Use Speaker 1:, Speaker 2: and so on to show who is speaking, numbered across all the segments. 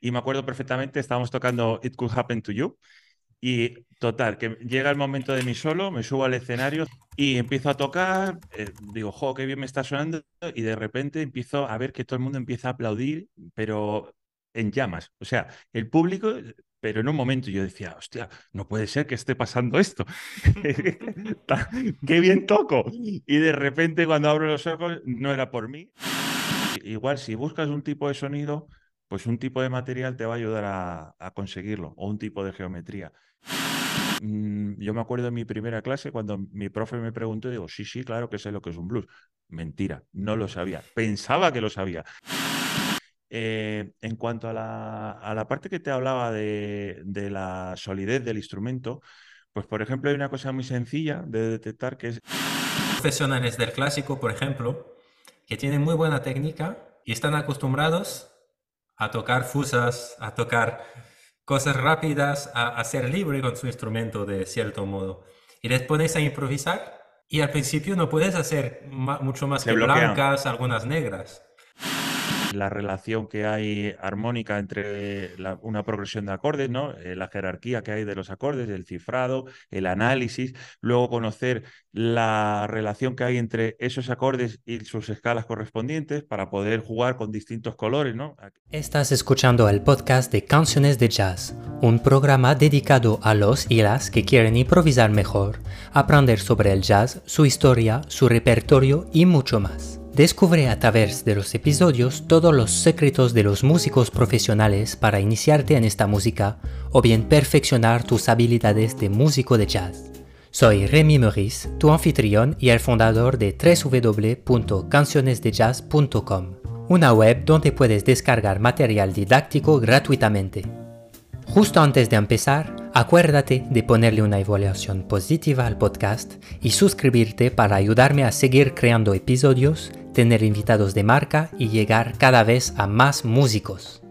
Speaker 1: y me acuerdo perfectamente, estábamos tocando It Could Happen to You. Y total, que llega el momento de mi solo, me subo al escenario y empiezo a tocar, eh, digo, jo, qué bien me está sonando, y de repente empiezo a ver que todo el mundo empieza a aplaudir, pero en llamas. O sea, el público, pero en un momento yo decía, hostia, no puede ser que esté pasando esto. qué bien toco. Y de repente cuando abro los ojos, no era por mí. Igual, si buscas un tipo de sonido, pues un tipo de material te va a ayudar a, conseguirlo, o un tipo de geometría. Mm, yo me acuerdo en mi primera clase cuando mi profe me preguntó, digo, sí, sí, claro que sé lo que es un blues. Mentira, no lo sabía. Pensaba que lo sabía. Eh, en cuanto a la, parte que te hablaba de, de, la solidez del instrumento, pues por ejemplo hay una cosa muy sencilla de detectar que es...
Speaker 2: Profesionales del clásico, por ejemplo, que tienen muy buena técnica y están acostumbrados a tocar fusas, a tocar cosas rápidas, a, ser libre con su instrumento de cierto modo. Y les pones a improvisar y al principio no puedes hacer mucho más que blancas, algunas negras
Speaker 1: la relación que hay armónica entre una progresión de acordes, ¿no? Eh, la jerarquía que hay de los acordes, el cifrado, el análisis, luego conocer la relación que hay entre esos acordes y sus escalas correspondientes para poder jugar con distintos colores, ¿no?
Speaker 3: Estás escuchando el podcast de Canciones de Jazz, un programa dedicado a los y las que quieren improvisar mejor, aprender sobre el jazz, su historia, su repertorio y mucho más. Descubre a través de los episodios todos los secretos de los músicos profesionales para iniciarte en esta música o bien perfeccionar tus habilidades de músico de jazz. Soy Remy Meurice, tu anfitrión y el fundador de www.cancionesdejazz.com, una web donde puedes descargar material didáctico gratuitamente. Justo antes de empezar, acuérdate de ponerle una evaluación positiva al podcast y suscribirte para ayudarme a seguir creando episodios tener invitados de marca y llegar cada vez a más músicos.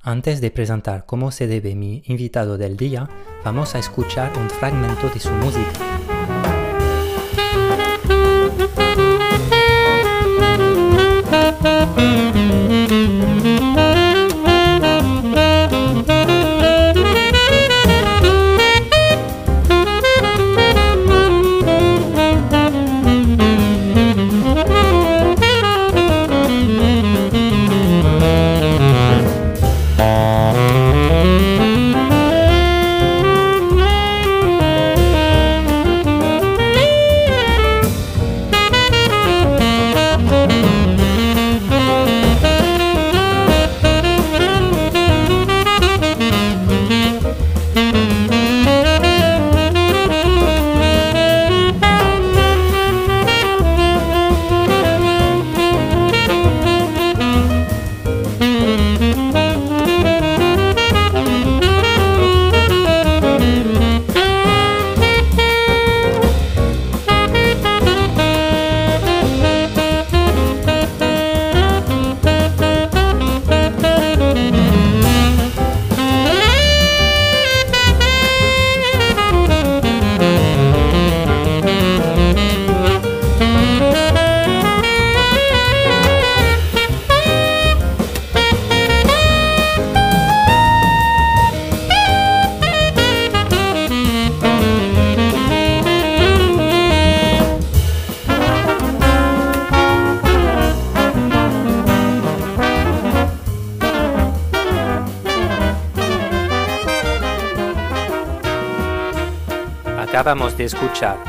Speaker 3: Antes de presentar cómo se debe mi invitado del día, vamos a escuchar un fragmento de su música.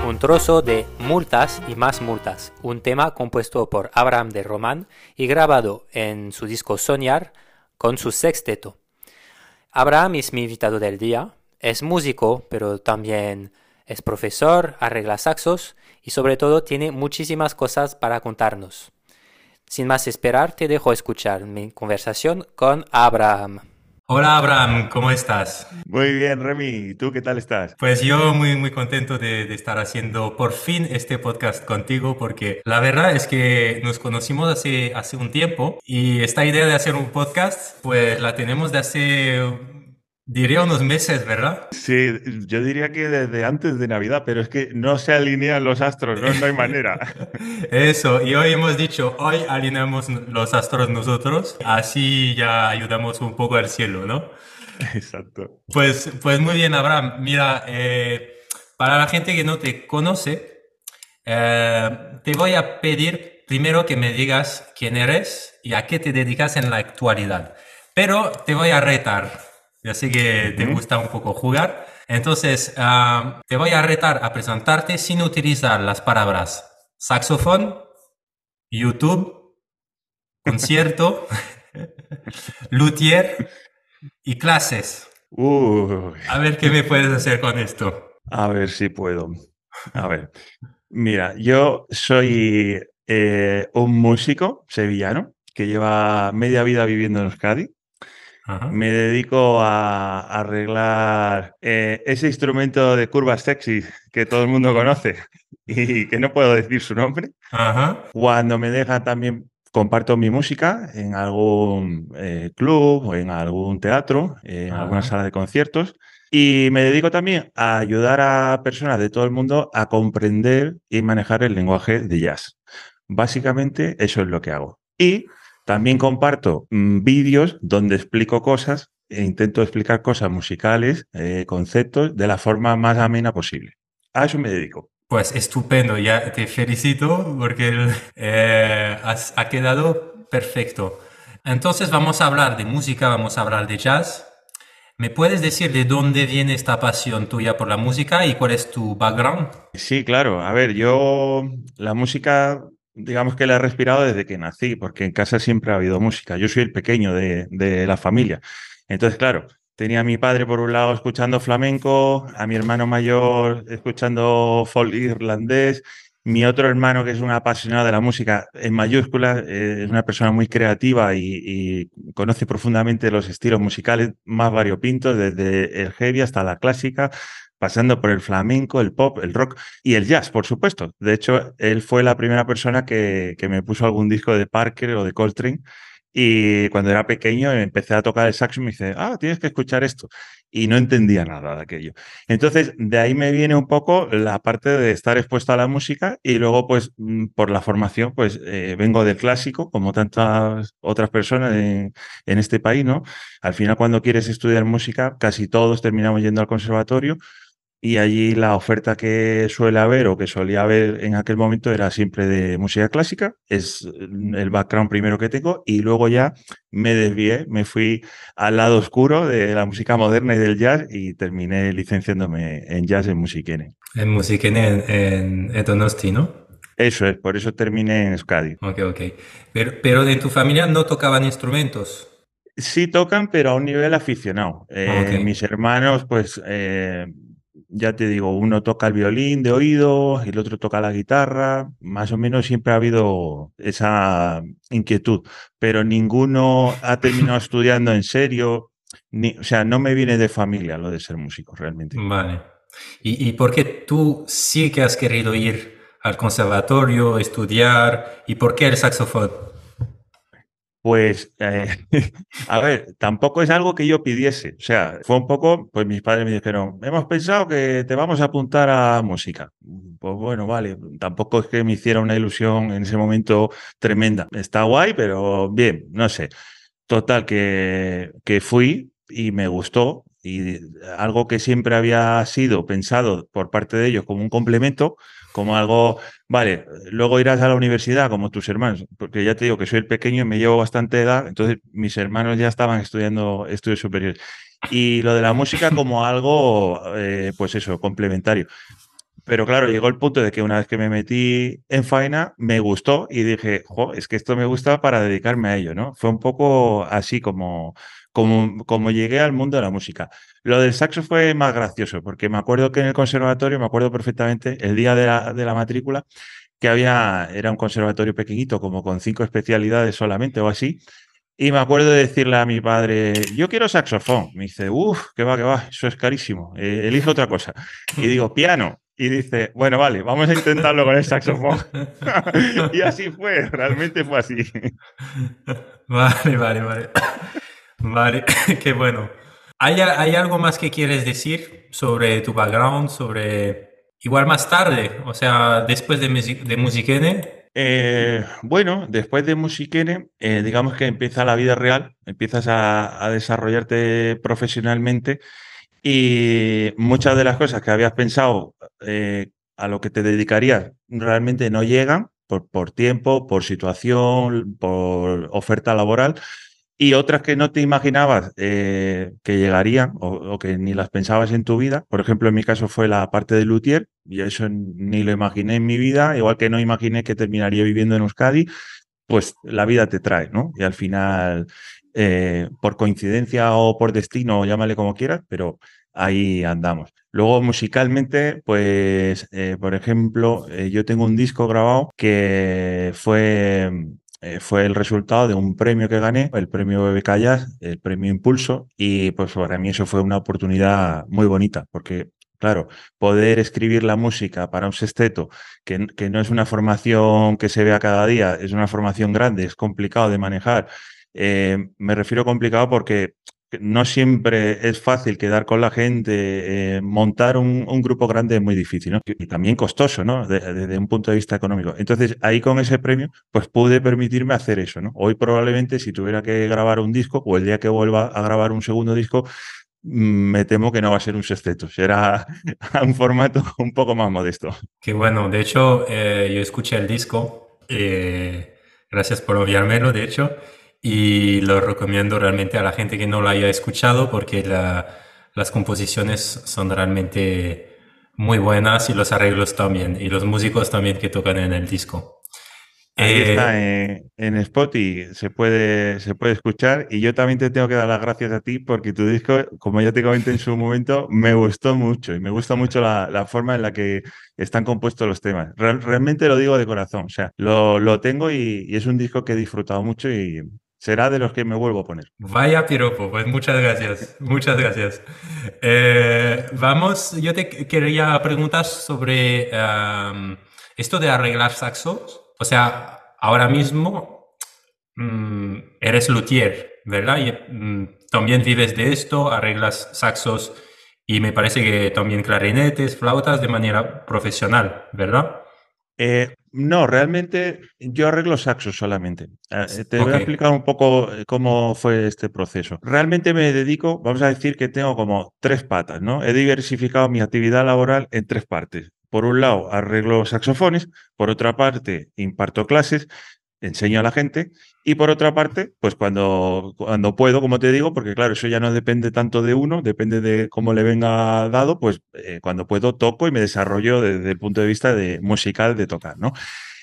Speaker 3: Un trozo de Multas y más multas, un tema compuesto por Abraham de Román y grabado en su disco Soñar con su sexteto. Abraham es mi invitado del día, es músico, pero también es profesor, arregla saxos y sobre todo tiene muchísimas cosas para contarnos. Sin más esperar, te dejo escuchar mi conversación con Abraham.
Speaker 2: Hola Abraham, ¿cómo estás?
Speaker 1: Muy bien, Remy. ¿Y tú qué tal estás?
Speaker 2: Pues yo muy, muy contento de, estar haciendo por fin este podcast contigo porque la verdad es que nos conocimos hace, hace un tiempo y esta idea de hacer un podcast pues la tenemos de hace Diría unos meses, ¿verdad?
Speaker 1: Sí, yo diría que desde antes de Navidad, pero es que no se alinean los astros, no, no hay manera.
Speaker 2: Eso, y hoy hemos dicho, hoy alineamos los astros nosotros, así ya ayudamos un poco al cielo, ¿no?
Speaker 1: Exacto.
Speaker 2: Pues, pues muy bien, Abraham. Mira, eh, para la gente que no te conoce, eh, te voy a pedir primero que me digas quién eres y a qué te dedicas en la actualidad. Pero te voy a retar. Ya sé que te gusta un poco jugar. Entonces, te voy a retar a presentarte sin utilizar las palabras saxofón, YouTube, concierto, luthier y clases. A ver qué me puedes hacer con esto.
Speaker 1: A ver si puedo. A ver. Mira, yo soy eh, un músico sevillano que lleva media vida viviendo en Euskadi. Me dedico a, arreglar eh, ese instrumento de curvas sexy que todo el mundo conoce y que no puedo decir su nombre. Cuando me deja también comparto mi música en algún eh, club o en algún teatro, en alguna sala de conciertos. Y me dedico también a ayudar a personas de todo el mundo a comprender y manejar el lenguaje de jazz. Básicamente eso es lo que hago. Y también comparto mm, vídeos donde explico cosas e intento explicar cosas musicales, eh, conceptos, de la forma más amena posible. A eso me dedico.
Speaker 2: Pues estupendo, ya te felicito porque eh, ha quedado perfecto. Entonces vamos a hablar de música, vamos a hablar de jazz. ¿Me puedes decir de dónde viene esta pasión tuya por la música y cuál es tu background?
Speaker 1: Sí, claro. A ver, yo la música digamos que la he respirado desde que nací, porque en casa siempre ha habido música. Yo soy el pequeño de, la familia. Entonces, claro, tenía a mi padre por un lado escuchando flamenco, a mi hermano mayor escuchando folk irlandés, mi otro hermano que es un apasionado de la música en mayúsculas, eh, es una persona muy creativa y, conoce profundamente los estilos musicales más variopintos, desde el heavy hasta la clásica, pasando por el flamenco, el pop, el rock y el jazz, por supuesto. De hecho, él fue la primera persona que, me puso algún disco de Parker o de Coltrane. Y cuando era pequeño empecé a tocar el saxo y me dice, ah, tienes que escuchar esto. Y no entendía nada de aquello. Entonces, de ahí me viene un poco la parte de estar expuesto a la música y luego, pues, mm, por la formación, pues, eh, vengo del clásico, como tantas otras personas en, en este país, ¿no? Al final, cuando quieres estudiar música, casi todos terminamos yendo al conservatorio y allí la oferta que suele haber o que solía haber en aquel momento era siempre de música clásica, es el background primero que tengo y luego ya me desvié, me fui al lado oscuro de la música moderna y del jazz y terminé licenciándome en jazz en Musiquene.
Speaker 2: En Musiquene en, en ¿no?
Speaker 1: Eso es, por eso terminé en Euskadi.
Speaker 2: Ok, ok. Pero, pero de tu familia no tocaban instrumentos.
Speaker 1: Sí tocan, pero a un nivel aficionado. Eh, mis hermanos, pues, eh, ya te digo, uno toca el violín de oído, el otro toca la guitarra, más o menos siempre ha habido esa inquietud, pero ninguno ha terminado estudiando en serio, ni, o sea, no me viene de familia lo de ser músico realmente.
Speaker 2: Vale. ¿Y, y por qué tú sí que has querido ir al conservatorio, estudiar, y por qué el saxofón?
Speaker 1: Pues, eh, a ver, tampoco es algo que yo pidiese. O sea, fue un poco, pues mis padres me dijeron, hemos pensado que te vamos a apuntar a música. Pues bueno, vale, tampoco es que me hiciera una ilusión en ese momento tremenda. Está guay, pero bien, no sé. Total, que, que fui y me gustó. Y algo que siempre había sido pensado por parte de ellos como un complemento, como algo, vale, luego irás a la universidad como tus hermanos, porque ya te digo que soy el pequeño y me llevo bastante edad, entonces mis hermanos ya estaban estudiando estudios superiores. Y lo de la música como algo, eh, pues eso, complementario. Pero claro, llegó el punto de que una vez que me metí en faena, me gustó y dije, jo, es que esto me gusta para dedicarme a ello, ¿no? Fue un poco así como, como, como llegué al mundo de la música. Lo del saxo fue más gracioso, porque me acuerdo que en el conservatorio, me acuerdo perfectamente, el día de la, de la matrícula, que había, era un conservatorio pequeñito, como con cinco especialidades solamente o así, y me acuerdo de decirle a mi padre, yo quiero saxofón. Me dice, uff, que va, que va, eso es carísimo, eh, elige otra cosa. Y digo, piano. Y dice, bueno, vale, vamos a intentarlo con el saxofón. y así fue, realmente fue así.
Speaker 2: Vale, vale, vale. Vale, qué bueno. ¿Hay, ¿Hay algo más que quieres decir sobre tu background, sobre igual más tarde, o sea, después de, de Musiquene?
Speaker 1: Eh, bueno, después de Musiquene, eh, digamos que empieza la vida real, empiezas a, desarrollarte profesionalmente y muchas de las cosas que habías pensado eh, a lo que te dedicarías realmente no llegan por, por tiempo, por situación, por oferta laboral y otras que no te imaginabas eh, que llegarían o, que ni las pensabas en tu vida. Por ejemplo, en mi caso fue la parte de Luthier, y eso ni lo imaginé en mi vida, igual que no imaginé que terminaría viviendo en Euskadi, pues la vida te trae, ¿no? Y al final, eh, por coincidencia o por destino, llámale como quieras, pero ahí andamos. Luego, musicalmente, pues, eh, por ejemplo, yo tengo un disco grabado que fue eh, fue el resultado de un premio que gané, el premio BBK el premio Impulso, y pues para mí eso fue una oportunidad muy bonita, porque Claro, poder escribir la música para un sexteto, que, que, no es una formación que se vea cada día, es una formación grande, es complicado de manejar. Eh, me refiero complicado porque no siempre es fácil quedar con la gente, eh, montar un, grupo grande es muy difícil, ¿no? Y también costoso, ¿no? Desde un punto de vista económico. Entonces, ahí con ese premio, pues pude permitirme hacer eso, ¿no? Hoy probablemente si tuviera que grabar un disco o el día que vuelva a grabar un segundo disco, mm, me temo que no va a ser un sexteto, será un formato un poco más modesto.
Speaker 2: Qué bueno, de hecho, eh, yo escuché el disco, eh, gracias por enviármelo, de hecho, y lo recomiendo realmente a la gente que no lo haya escuchado porque las composiciones son realmente muy buenas y los arreglos también y los músicos también que tocan en el disco.
Speaker 1: Ahí eh, está en, Spotify, se puede, se puede escuchar y yo también te tengo que dar las gracias a ti porque tu disco, como ya te comenté en su momento, me gustó mucho y me gusta mucho la, forma en la que están compuestos los temas. realmente lo digo de corazón, o sea, lo, lo tengo y, y, es un disco que he disfrutado mucho y, será de los que me vuelvo a poner.
Speaker 2: Vaya piropo, pues muchas gracias, muchas gracias. Eh, vamos, yo te quería preguntar sobre esto de arreglar saxos. O sea, ahora mismo mm, eres luthier, ¿verdad? Y mm, también vives de esto, arreglas saxos y me parece que también clarinetes, flautas de manera profesional, ¿verdad?
Speaker 1: Eh, no, realmente yo arreglo saxos solamente. Ah, eh, te voy a explicar un poco eh, cómo fue este proceso. Realmente me dedico, vamos a decir que tengo como tres patas, ¿no? He diversificado mi actividad laboral en tres partes. Por un lado, arreglo saxofones, por otra parte, imparto clases enseño a la gente y por otra parte, pues cuando, cuando puedo, como te digo, porque claro, eso ya no depende tanto de uno, depende de cómo le venga dado, pues eh, cuando puedo toco y me desarrollo desde el punto de vista de musical de tocar, ¿no?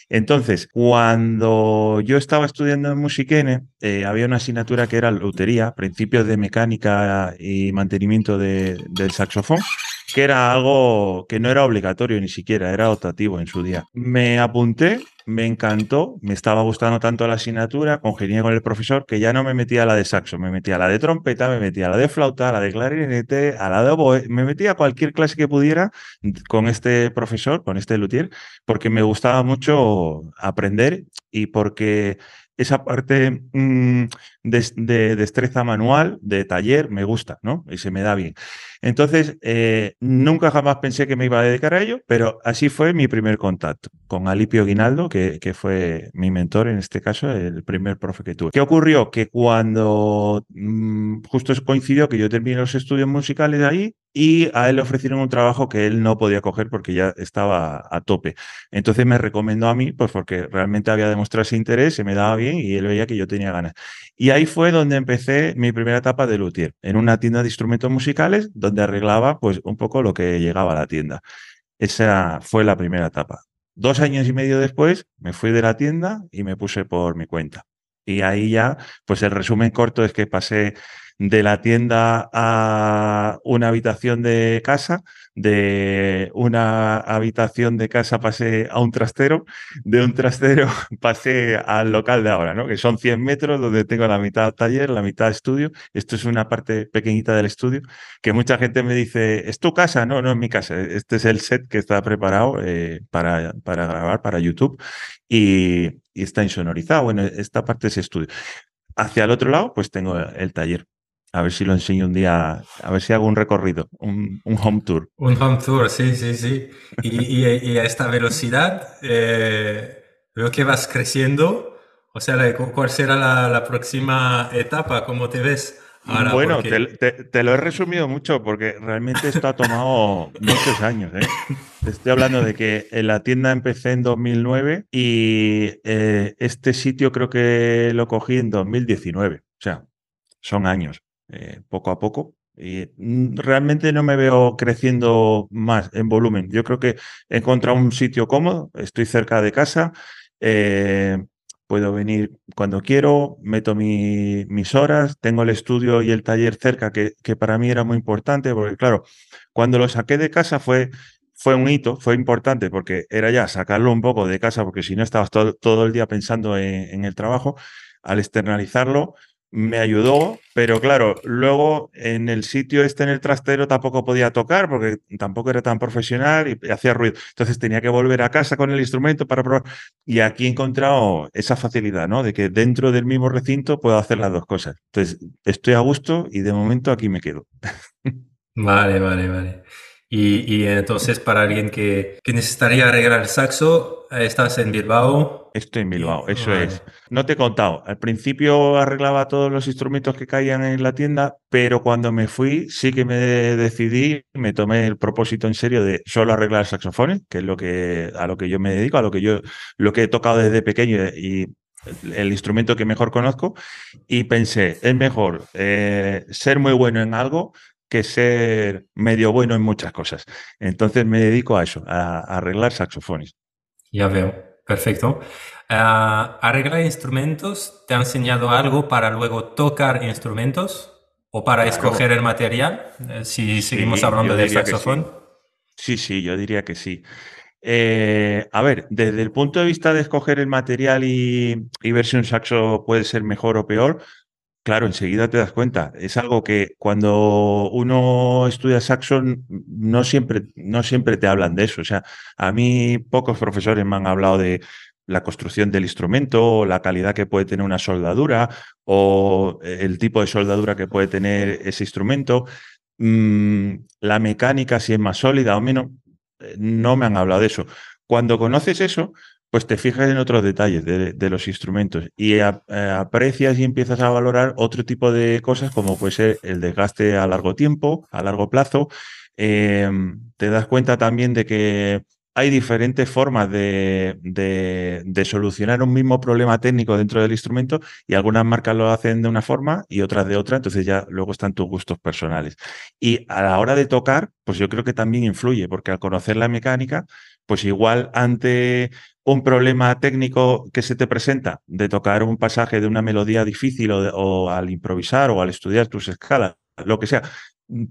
Speaker 1: Entonces, cuando yo estaba estudiando en Musiquene, eh, había una asignatura que era lotería, principios de mecánica y mantenimiento del saxofón, que era algo que no era obligatorio ni siquiera, era optativo en su día. Me apunté me encantó, me estaba gustando tanto la asignatura, congenié con el profesor que ya no me metía a la de saxo, me metía a la de trompeta, me metía a la de flauta, a la de clarinete, a la de oboe, me metía a cualquier clase que pudiera con este profesor, con este luthier, porque me gustaba mucho aprender y porque esa parte mm, de, destreza manual, de taller, me gusta, ¿no? Y se me da bien. Entonces, eh, nunca jamás pensé que me iba a dedicar a ello, pero así fue mi primer contacto con Alipio Guinaldo, que, que fue mi mentor en este caso, el primer profe que tuve. ¿Qué ocurrió? Que cuando mm, justo coincidió que yo terminé los estudios musicales ahí, y a él le ofrecieron un trabajo que él no podía coger porque ya estaba a tope. Entonces me recomendó a mí, pues porque realmente había demostrado ese interés, se me daba bien y él veía que yo tenía ganas. Y ahí fue donde empecé mi primera etapa de luthier, en una tienda de instrumentos musicales donde arreglaba pues un poco lo que llegaba a la tienda. Esa fue la primera etapa. Dos años y medio después me fui de la tienda y me puse por mi cuenta. Y ahí ya, pues el resumen corto es que pasé de la tienda a una habitación de casa, de una habitación de casa pasé a un trastero, de un trastero pasé al local de ahora, ¿no? que son 100 metros donde tengo la mitad taller, la mitad estudio. Esto es una parte pequeñita del estudio que mucha gente me dice, ¿es tu casa? No, no es mi casa. Este es el set que está preparado eh, para, para grabar para YouTube y, y está insonorizado. Bueno, esta parte es estudio. Hacia el otro lado, pues tengo el taller. A ver si lo enseño un día, a ver si hago un recorrido, un, home tour.
Speaker 2: Un home tour, sí, sí, sí. Y, a esta velocidad, eh, veo que vas creciendo. O sea, ¿cuál será la próxima etapa? ¿Cómo te ves?
Speaker 1: bueno, te, lo he resumido mucho porque realmente esto ha tomado muchos años. ¿eh? Te estoy hablando de que en la tienda empecé en 2009 y eh, este sitio creo que lo cogí en 2019. O sea, son años, eh, poco a poco. Y realmente no me veo creciendo más en volumen. Yo creo que he encontrado un sitio cómodo, estoy cerca de casa. Eh, puedo venir cuando quiero, meto mis horas, tengo el estudio y el taller cerca, que, que, para mí era muy importante, porque claro, cuando lo saqué de casa fue, fue un hito, fue importante, porque era ya sacarlo un poco de casa, porque si no estabas todo, todo el día pensando en el trabajo, al externalizarlo, me ayudó, pero claro, luego en el sitio este, en el trastero, tampoco podía tocar porque tampoco era tan profesional y hacía ruido. Entonces tenía que volver a casa con el instrumento para probar. Y aquí he encontrado esa facilidad, ¿no? De que dentro del mismo recinto puedo hacer las dos cosas. Entonces estoy a gusto y de momento aquí me quedo.
Speaker 2: Vale, vale, vale. Y, entonces para alguien que, necesitaría arreglar el saxo, estás en Bilbao.
Speaker 1: Estoy en Bilbao, eso es. No te he contado, al principio arreglaba todos los instrumentos que caían en la tienda, pero cuando me fui sí que me decidí, me tomé el propósito en serio de solo arreglar saxofones, que es lo que a lo que yo me dedico, a lo que yo lo que he tocado desde pequeño y el instrumento que mejor conozco y pensé, es mejor eh, ser muy bueno en algo que ser medio bueno en muchas cosas. Entonces me dedico a eso, a, arreglar saxofones.
Speaker 2: Ya veo, perfecto. Ah, ¿Arreglar instrumentos te ha enseñado algo para luego tocar instrumentos o para escoger el material? Eh, si seguimos hablando del saxofón.
Speaker 1: Sí. sí. yo diría que sí. Eh, a ver, desde el punto de vista de escoger el material y, y, ver si un saxo puede ser mejor o peor, Claro, enseguida te das cuenta. Es algo que cuando uno estudia saxo no siempre, no siempre te hablan de eso. O sea, a mí pocos profesores me han hablado de la construcción del instrumento, o la calidad que puede tener una soldadura, o el tipo de soldadura que puede tener ese instrumento, mm, la mecánica, si es más sólida o menos. Eh, no me han hablado de eso. Cuando conoces eso, pues te fijas en otros detalles de, los instrumentos y eh, aprecias y empiezas a valorar otro tipo de cosas como puede ser el desgaste a largo tiempo, a largo plazo. Em, te das cuenta también de que hay diferentes formas de, de, solucionar un mismo problema técnico dentro del instrumento y algunas marcas lo hacen de una forma y otras de otra, entonces ya luego están tus gustos personales. Y a la hora de tocar, pues yo creo que también influye, porque al conocer la mecánica, pues igual ante un problema técnico que se te presenta de tocar un pasaje de una melodía difícil o, al improvisar o al estudiar tus escalas, lo que sea,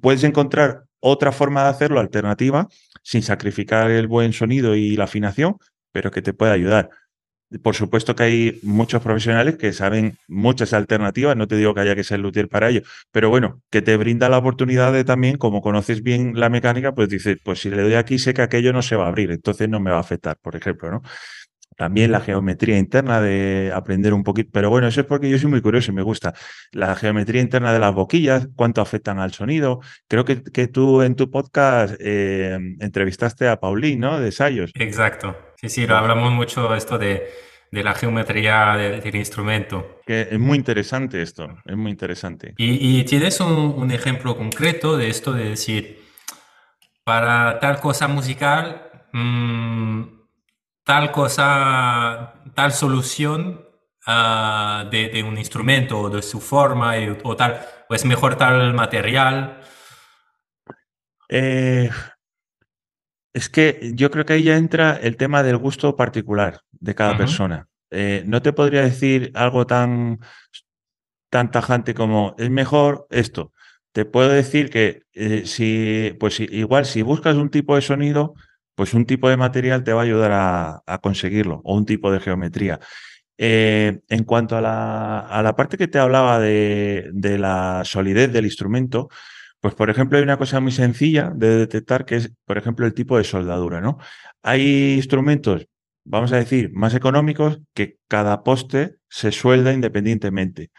Speaker 1: puedes encontrar otra forma de hacerlo alternativa sin sacrificar el buen sonido y la afinación, pero que te puede ayudar. Por supuesto que hay muchos profesionales que saben muchas alternativas, no te digo que haya que ser luthier para ello, pero bueno, que te brinda la oportunidad de también, como conoces bien la mecánica, pues dices, pues si le doy aquí sé que aquello no se va a abrir, entonces no me va a afectar, por ejemplo, ¿no? También la geometría interna de aprender un poquito, pero bueno, eso es porque yo soy muy curioso y me gusta. La geometría interna de las boquillas, cuánto afectan al sonido. Creo que, que tú en tu podcast eh, entrevistaste a Paulín, ¿no? De ensayos.
Speaker 2: Exacto. Sí, sí, lo hablamos mucho esto de, de la geometría del, instrumento.
Speaker 1: Que es muy interesante esto, es muy interesante.
Speaker 2: Y, tienes un, un, ejemplo concreto de esto de decir, para tal cosa musical, mmm, tal cosa, tal solución uh, de, de, un instrumento o de su forma o tal, o es mejor tal material.
Speaker 1: Eh, es que yo creo que ahí ya entra el tema del gusto particular de cada persona. Eh, no te podría decir algo tan, tan tajante como es mejor esto. Te puedo decir que eh, si, pues igual si buscas un tipo de sonido, pues un tipo de material te va a ayudar a, conseguirlo, o un tipo de geometría. Eh, en cuanto a la, a la, parte que te hablaba de, de, la solidez del instrumento, pues por ejemplo hay una cosa muy sencilla de detectar que es, por ejemplo, el tipo de soldadura, ¿no? Hay instrumentos, vamos a decir, más económicos que cada poste se suelda independientemente.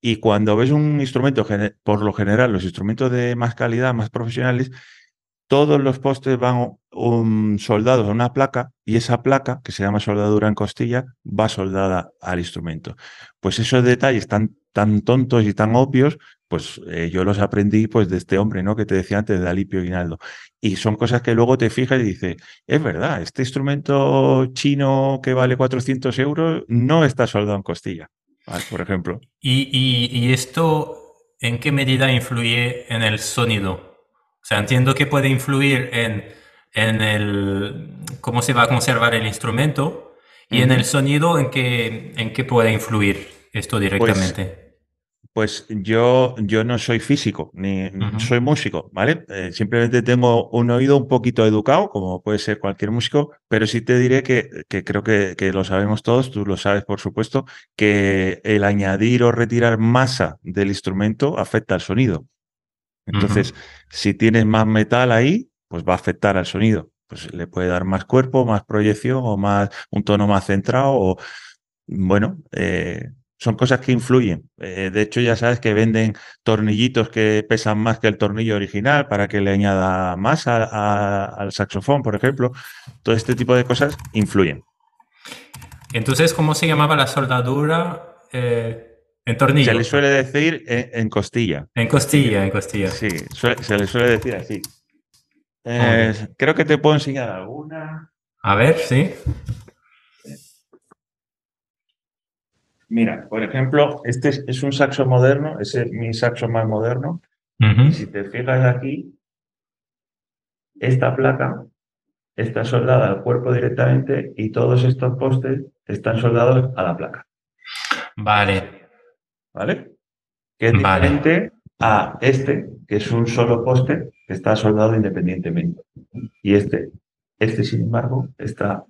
Speaker 1: Y cuando ves un instrumento, por lo general, los instrumentos de más calidad, más profesionales, todos los postes van soldados a una placa y esa placa, que se llama soldadura en costilla, va soldada al instrumento. Pues esos detalles tan, tan tontos y tan obvios, pues eh, yo los aprendí pues de este hombre, ¿no? Que te decía antes, de Alipio Guinaldo. Y son cosas que luego te fijas y dices, es verdad, este instrumento chino que vale 400 euros no está soldado en costilla, por ejemplo.
Speaker 2: y esto en qué medida influye en el sonido? O sea, entiendo que puede influir en, en el cómo se va a conservar el instrumento y en el sonido en qué, en qué puede influir esto pues directamente.
Speaker 1: Pues, yo, yo no soy físico, ni soy músico, ¿vale? Eh, simplemente tengo un oído un poquito educado, como puede ser cualquier músico, pero sí te diré que, que creo que, que, lo sabemos todos, tú lo sabes por supuesto, que el añadir o retirar masa del instrumento afecta al sonido. Entonces, si tienes más metal ahí, pues va a afectar al sonido. Pues le puede dar más cuerpo, más proyección o más un tono más centrado o bueno, eh, son cosas que influyen. Eh, de hecho, ya sabes que venden tornillitos que pesan más que el tornillo original para que le añada más al saxofón, por ejemplo. Todo este tipo de cosas influyen.
Speaker 2: Entonces, ¿cómo se llamaba la soldadura? Eh, en tornillo.
Speaker 1: Se le suele decir en, costilla.
Speaker 2: En costilla, en costilla.
Speaker 1: Sí, se le suele decir así. creo que te puedo enseñar alguna.
Speaker 2: A ver, sí.
Speaker 1: Mira, por ejemplo, este es, un saxo moderno, ese es mi saxo más moderno. Si te fijas aquí, esta placa está soldada al cuerpo directamente y todos estos postes están soldados a la placa.
Speaker 2: Vale.
Speaker 1: ¿vale? Que es diferente a este, que es un solo poste que está soldado independientemente. Y este, este sin embargo, está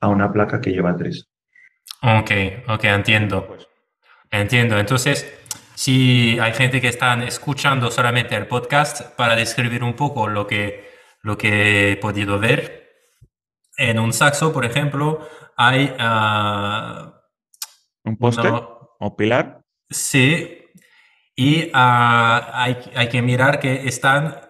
Speaker 1: a una placa que lleva tres.
Speaker 2: Ok, ok, entiendo. Pues. Entiendo. Entonces, si hay gente que están escuchando solamente el podcast, para describir un poco lo que, lo que he podido ver, en un saxo, por ejemplo, hay... Ah,
Speaker 1: un poste o pilar.
Speaker 2: Sí, y ah, hay, hay, que mirar que están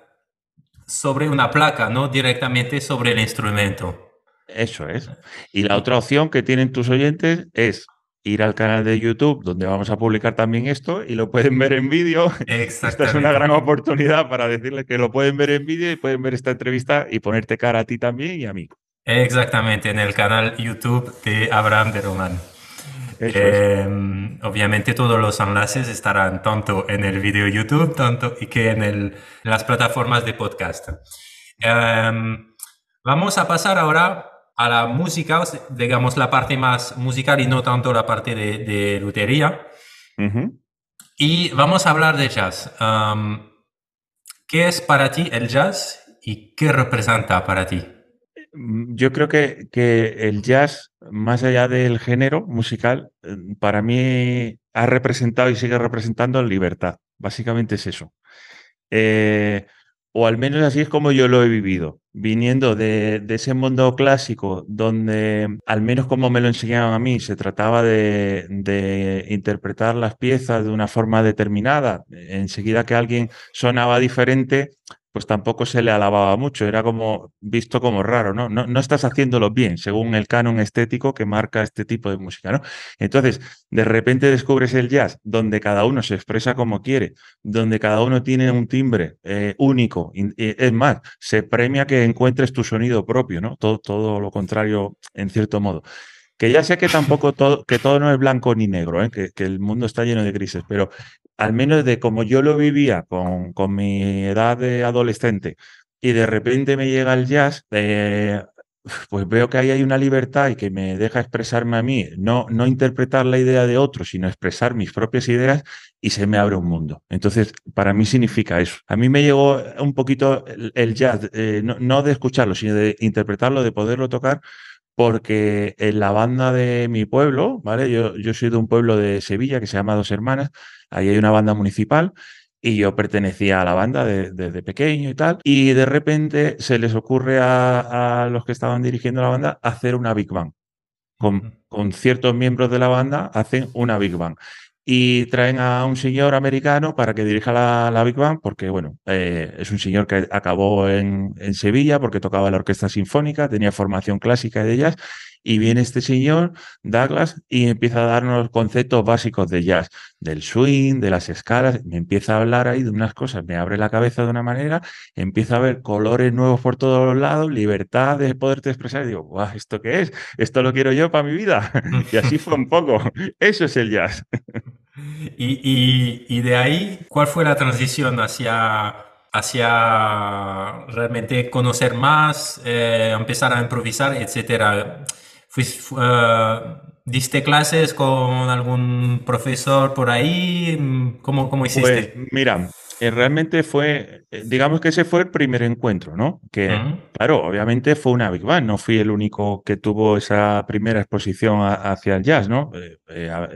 Speaker 2: sobre una placa, no directamente sobre el instrumento.
Speaker 1: Eso es. Y la otra opción que tienen tus oyentes es ir al canal de YouTube, donde vamos a publicar también esto, y lo pueden ver en vídeo. Esta es una gran oportunidad para decirles que lo pueden ver en vídeo y pueden ver esta entrevista y ponerte cara a ti también y a mí.
Speaker 2: Exactamente, en el canal YouTube de Abraham de Román. Em, obviamente todos los enlaces estarán tanto en el video YouTube tanto y que en, el, las plataformas de podcast. Em, vamos a pasar ahora a la música, digamos la parte más musical y no tanto la parte de, de lutería. Y vamos a hablar de jazz. ¿Qué es para ti el jazz y qué representa para ti?
Speaker 1: Mm, yo creo que, que, el jazz, más allá del género musical, mm, para mí ha representado y sigue representando libertad. Básicamente es eso. Eh, o al menos así es como yo lo he vivido, viniendo de, ese mundo clásico donde, al menos como me lo enseñaban a mí, se trataba de, de, interpretar las piezas de una forma determinada. Enseguida que alguien sonaba diferente, pues tampoco se le alababa mucho, era como visto como raro, ¿no? No, no estás haciéndolo bien, según el canon estético que marca este tipo de música, ¿no? Entonces, de repente descubres el jazz, donde cada uno se expresa como quiere, donde cada uno tiene un timbre eh, único, es más, se premia que encuentres tu sonido propio, ¿no? Todo, todo lo contrario, en cierto modo. Que ya sé que tampoco todo, que todo no es blanco ni negro, ¿eh? que, que, el mundo está lleno de grises, pero al menos de como yo lo vivía con, con mi edad de adolescente y de repente me llega el jazz, eh, pues veo que ahí hay una libertad y que me deja expresarme a mí, no, no interpretar la idea de otro, sino expresar mis propias ideas y se me abre un mundo. Entonces, para mí significa eso. A mí me llegó un poquito el, jazz, eh, no, no, de escucharlo, sino de interpretarlo, de poderlo tocar, porque en la banda de mi pueblo, ¿vale? Yo, yo soy de un pueblo de Sevilla que se llama Dos Hermanas, ahí hay una banda municipal y yo pertenecía a la banda desde pequeño y tal, y de repente se les ocurre a, los que estaban dirigiendo la banda hacer una Big Bang. Con, con, ciertos miembros de la banda hacen una Big Bang. Y traen a un señor americano para que dirija la, la Big Band, porque bueno, eh, es un señor que acabó en, en, Sevilla porque tocaba la orquesta sinfónica, tenía formación clásica de jazz y viene este señor, Douglas, y empieza a darnos conceptos básicos de jazz, del swing, de las escalas, me empieza a hablar ahí de unas cosas, me abre la cabeza de una manera, empieza a ver colores nuevos por todos los lados, libertad de poderte expresar, y digo, guau, ¿esto qué es? Esto lo quiero yo para mi vida. y así fue un poco. Eso es el jazz.
Speaker 2: y, y, de ahí, ¿cuál fue la transición hacia hacia realmente conocer más, eh, empezar a improvisar, etcétera. Uh, ¿Diste clases con algún profesor por ahí? ¿Cómo, cómo hiciste?
Speaker 1: Pues mira, eh, realmente fue, eh, digamos que ese fue el primer encuentro, ¿no? Que, claro, obviamente fue una Big Band, no fui el único que tuvo esa primera exposición hacia el jazz, ¿no? Eh,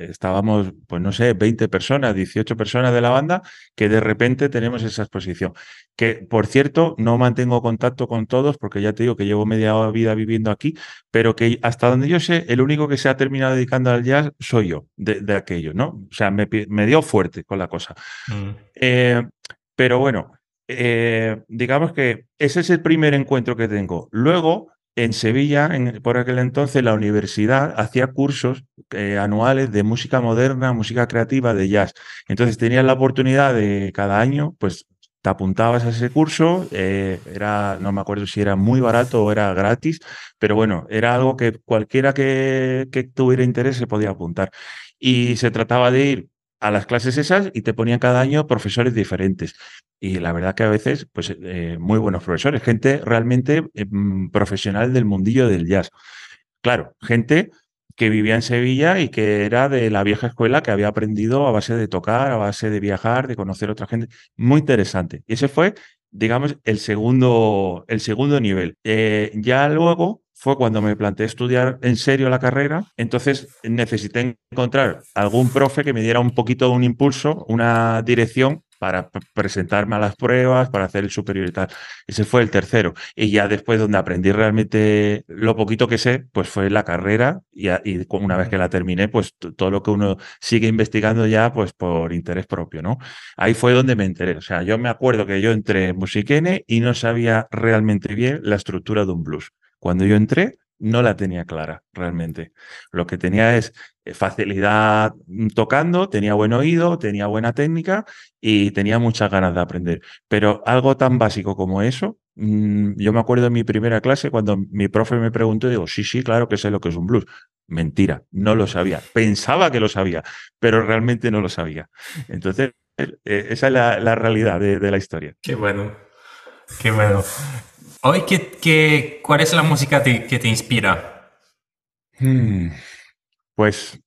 Speaker 1: estábamos, pues no sé, 20 personas, 18 personas de la banda, que de repente tenemos esa exposición. Que, por cierto, no mantengo contacto con todos, porque ya te digo que llevo media vida viviendo aquí, pero que hasta donde yo sé, el único que se ha terminado dedicando al jazz soy yo, de, aquello, ¿no? O sea, me, dio fuerte con la cosa. Eh, pero bueno, eh, digamos que ese es el primer encuentro que tengo. Luego, en Sevilla, por aquel entonces, la universidad hacía cursos eh, anuales de música moderna, música creativa, de jazz. Entonces tenías la oportunidad de cada año, pues te apuntabas a ese curso, era, no me acuerdo si era muy barato o era gratis, pero bueno, era algo que cualquiera que, que tuviera interés se podía apuntar. Y se trataba de ir a las clases esas y te ponían cada año profesores diferentes. Y la verdad que a veces, pues eh, muy buenos profesores, gente realmente eh, mm, profesional del mundillo del jazz. Claro, gente que vivía en Sevilla y que era de la vieja escuela que había aprendido a base de tocar, a base de viajar, de conocer a otra gente. Muy interesante. Y ese fue, digamos, el segundo, el segundo nivel. Eh, ya luego fue cuando me planteé estudiar en serio la carrera, entonces necesité encontrar algún profe que me diera un poquito un impulso, una dirección para presentarme a las pruebas, para hacer el superior y tal. Ese fue el tercero. Y ya después donde aprendí realmente lo poquito que sé, pues fue la carrera y, y una vez que la terminé, pues todo lo que uno sigue investigando ya, pues por interés propio, ¿no? Ahí fue donde me enteré. O sea, yo me acuerdo que yo entré en Musiquene y no sabía realmente bien la estructura de un blues. Cuando yo entré, no la tenía clara realmente. Lo que tenía es eh, facilidad mm, tocando, tenía buen oído, tenía buena técnica y tenía muchas ganas de aprender. Pero algo tan básico como eso, mm, yo me acuerdo en mi primera clase cuando mi profe me preguntó, digo, sí, sí, claro que sé lo que es un blues. Mentira, no lo sabía. Pensaba que lo sabía, pero realmente no lo sabía. Entonces, eh, esa es la, realidad de, de la historia.
Speaker 2: Qué bueno, qué bueno. Hoy, ¿qué, qué, cuál es la música que te inspira?
Speaker 1: Hmm, pues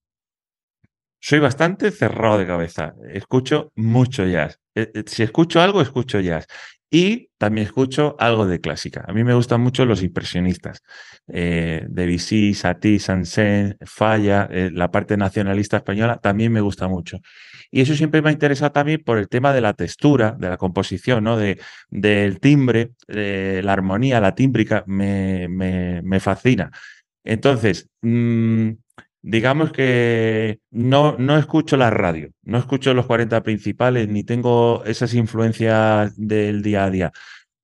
Speaker 1: soy bastante cerrado de cabeza. Escucho mucho jazz. Eh, eh, si escucho algo, escucho jazz. Y también escucho algo de clásica. A mí me gustan mucho los impresionistas. Eh, Debussy, Satie, Saint-Saëns, Falla, eh, la parte nacionalista española también me gusta mucho. Y eso siempre me ha interesado también por el tema de la textura, de la composición, ¿no? de, del timbre, de la armonía, la tímbrica, me, me, fascina. Entonces, mmm, digamos que no, no escucho la radio, no escucho los 40 principales, ni tengo esas influencias del día a día.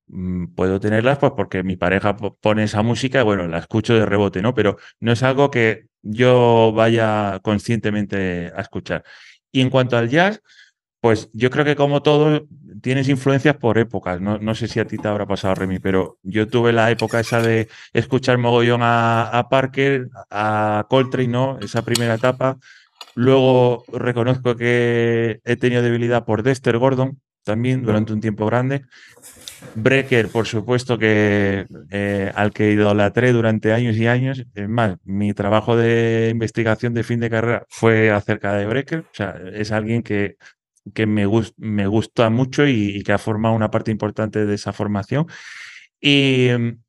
Speaker 1: Mm, puedo tenerlas pues porque mi pareja pone esa música y bueno, la escucho de rebote, ¿no? Pero no es algo que yo vaya conscientemente a escuchar. Y en cuanto al jazz, pues yo creo que como todo tienes influencias por épocas. No, no, sé si a ti te habrá pasado, Remy, pero yo tuve la época esa de escuchar mogollón a, Parker, a Coltrane, ¿no? Esa primera etapa. Luego reconozco que he tenido debilidad por Dexter Gordon también durante un tiempo grande. Brecker, por supuesto, que eh, al que idolatré durante años y años. Es más, mi trabajo de investigación de fin de carrera fue acerca de Brecker. O sea, es alguien que que me, me gusta mucho y, que ha formado una parte importante de esa formación. Y mm,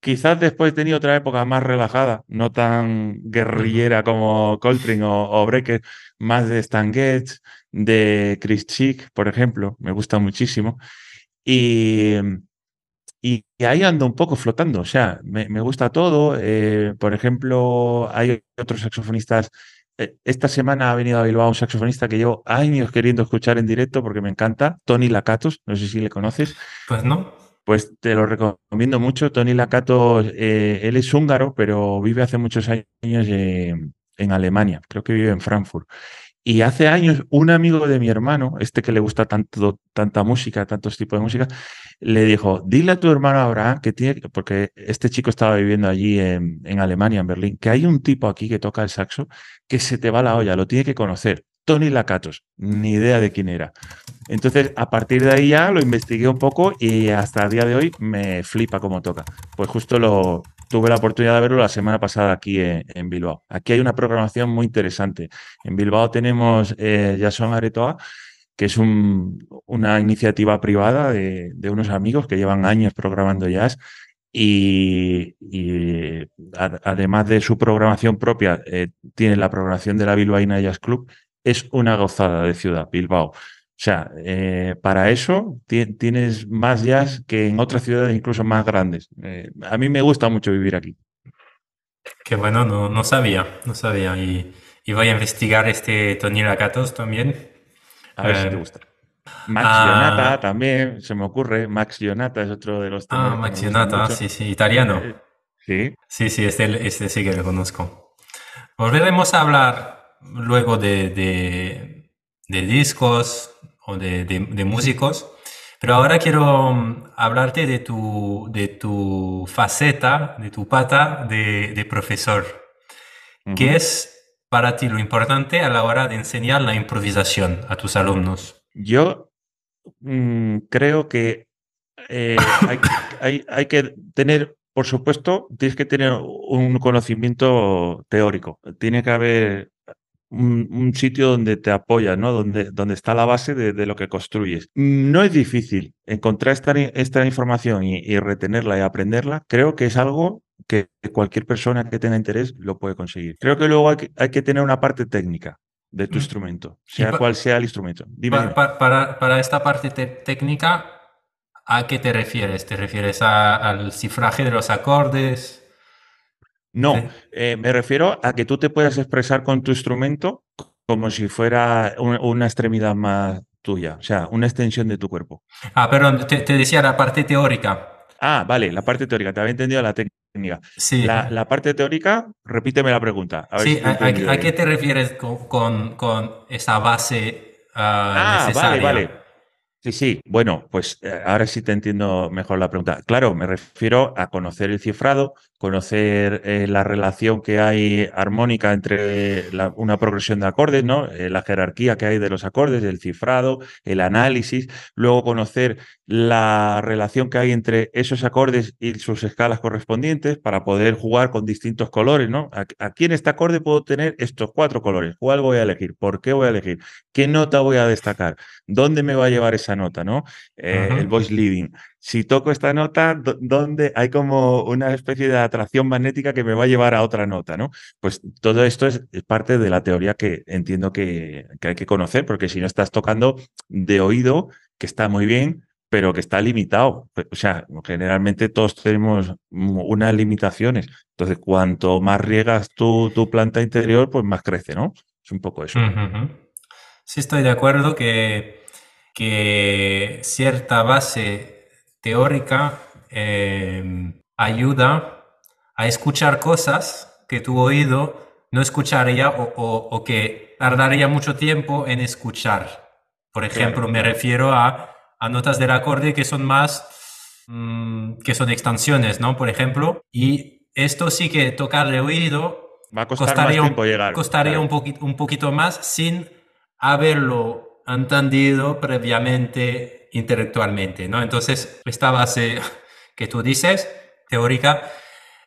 Speaker 1: quizás después he tenido otra época más relajada, no tan guerrillera como Coltrane o, o Brecker, más de Stan Getz, de Chris Chick, por ejemplo, me gusta muchísimo. Y, y, ahí ando un poco flotando, o sea, me, me gusta todo. Eh, por ejemplo, hay otros saxofonistas eh, esta semana ha venido a Bilbao un saxofonista que llevo años queriendo escuchar en directo porque me encanta, Tony Lacatos, no sé si le conoces.
Speaker 2: Pues no.
Speaker 1: Pues te lo recomiendo mucho. Tony Lacatos, eh, él es húngaro, pero vive hace muchos años en Alemania, creo que vive en Frankfurt. Y hace años un amigo de mi hermano, este que le gusta tanto, tanta música, tantos tipos de música, le dijo, dile a tu hermano Abraham que tiene, porque este chico estaba viviendo allí en, en Alemania, en Berlín, que hay un tipo aquí que toca el saxo que se te va la olla, lo tiene que conocer. Tony Lacatos, ni idea de quién era. Entonces, a partir de ahí ya lo investigué un poco y hasta el día de hoy me flipa cómo toca. Pues justo lo tuve la oportunidad de verlo la semana pasada aquí en, Bilbao. Aquí hay una programación muy interesante. En Bilbao tenemos eh, Jason Aretoa, que es una iniciativa privada de, unos amigos que llevan años programando jazz y, además de su programación propia, eh, tiene la programación de la Bilbaína Jazz Club. Es una gozada de ciudad, Bilbao. O sea, eh, para eso tienes más jazz que en otras ciudades incluso más grandes. Eh, a mí me gusta mucho vivir aquí.
Speaker 2: Qué bueno, no, no sabía, no sabía. Y, voy a investigar este Tony Lacatos también.
Speaker 1: A ver si te eh, gusta. Max ah, también, se me ocurre. Max Gionata es otro de los
Speaker 2: Ah, Max Gionata, sí, sí, italiano.
Speaker 1: sí.
Speaker 2: Sí, sí, este, este sí que lo conozco. Volveremos a hablar luego de, de, de discos, o de, músicos. Pero ahora quiero mm, hablarte de tu, de tu faceta, de tu pata de, profesor. ¿Qué es para ti lo importante a la hora de enseñar la improvisación a tus alumnos?
Speaker 1: Yo mm, creo que eh, hay, hay, que tener, por supuesto, tienes que tener un conocimiento teórico. Tiene que haber un, sitio donde te apoyas, ¿no? Donde, donde está la base de, lo que construyes. No es difícil encontrar esta, esta información y, retenerla y aprenderla. Creo que es algo que cualquier persona que tenga interés lo puede conseguir. Creo que luego hay que, hay que tener una parte técnica de tu mm. instrumento, sea cual sea el instrumento.
Speaker 2: Para, para, esta parte técnica, ¿a qué te refieres? ¿Te refieres al cifraje de los acordes?
Speaker 1: No, eh, me refiero a que tú te puedas expresar con tu instrumento como si fuera una, extremidad más tuya, o sea, una extensión de tu cuerpo.
Speaker 2: Ah, perdón, te, decía la parte teórica.
Speaker 1: Ah, vale, la parte teórica, te había entendido la técnica. Sí. La, parte teórica, repíteme la pregunta.
Speaker 2: sí, a, qué te refieres con, con, esa base ah, ah Vale, vale.
Speaker 1: Sí, sí. Bueno, pues eh, ahora sí te entiendo mejor la pregunta. Claro, me refiero a conocer el cifrado, conocer eh, la relación que hay armónica entre una progresión de acordes, ¿no? Eh, la jerarquía que hay de los acordes, el cifrado, el análisis, luego conocer la relación que hay entre esos acordes y sus escalas correspondientes para poder jugar con distintos colores, ¿no? Aquí en este acorde puedo tener estos cuatro colores. ¿Cuál voy a elegir? ¿Por qué voy a elegir? ¿Qué nota voy a destacar? ¿Dónde me va a llevar esa nota, ¿no? el voice leading si toco esta nota, ¿dónde hay como una especie de atracción magnética que me va a llevar a otra nota, ¿no? Pues todo esto es, parte de la teoría que entiendo que, hay que conocer, porque si no estás tocando de oído, que está muy bien, pero que está limitado. O sea, generalmente todos tenemos unas limitaciones. Entonces, cuanto más riegas tu, tu planta interior, pues más crece, ¿no? Es un poco eso.
Speaker 2: Sí, estoy de acuerdo que cierta base teórica em, ayuda a escuchar cosas que tu oído no escucharía o, que tardaría mucho tiempo en escuchar. Por ejemplo, me refiero a, notas del acorde que son más, mm, que son extensiones, ¿no? Por ejemplo, y esto sí que tocar de oído
Speaker 1: Va a costar costaría, más tiempo llegar.
Speaker 2: Costaría un, poquito, un poquito más sin haberlo entendido previamente intelectualmente, ¿no? Entonces, esta base que tú dices, teórica,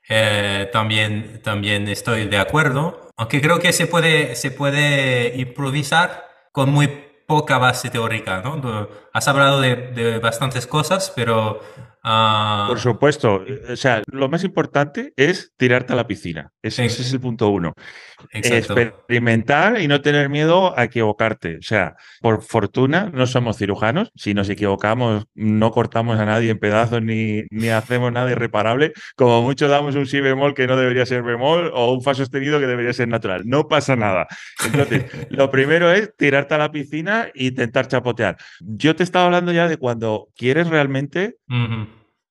Speaker 2: eh, también, también estoy de acuerdo, aunque creo que se puede, se puede improvisar con muy poca base teórica, ¿no? Has hablado de, bastantes cosas, pero Ah,
Speaker 1: Por supuesto. O sea, lo más importante es tirarte a la piscina. Ese, ese es el punto uno.
Speaker 2: exacto.
Speaker 1: Experimentar y no tener miedo a equivocarte. O sea, por fortuna no somos cirujanos. Si nos equivocamos, no cortamos a nadie en pedazos ni, ni hacemos nada irreparable. Como mucho damos un si bemol que no debería ser bemol o un fa sostenido que debería ser natural. No pasa nada. Entonces, lo primero es tirarte a la piscina e intentar chapotear. Yo te estaba hablando ya de cuando quieres realmente
Speaker 2: Ujú.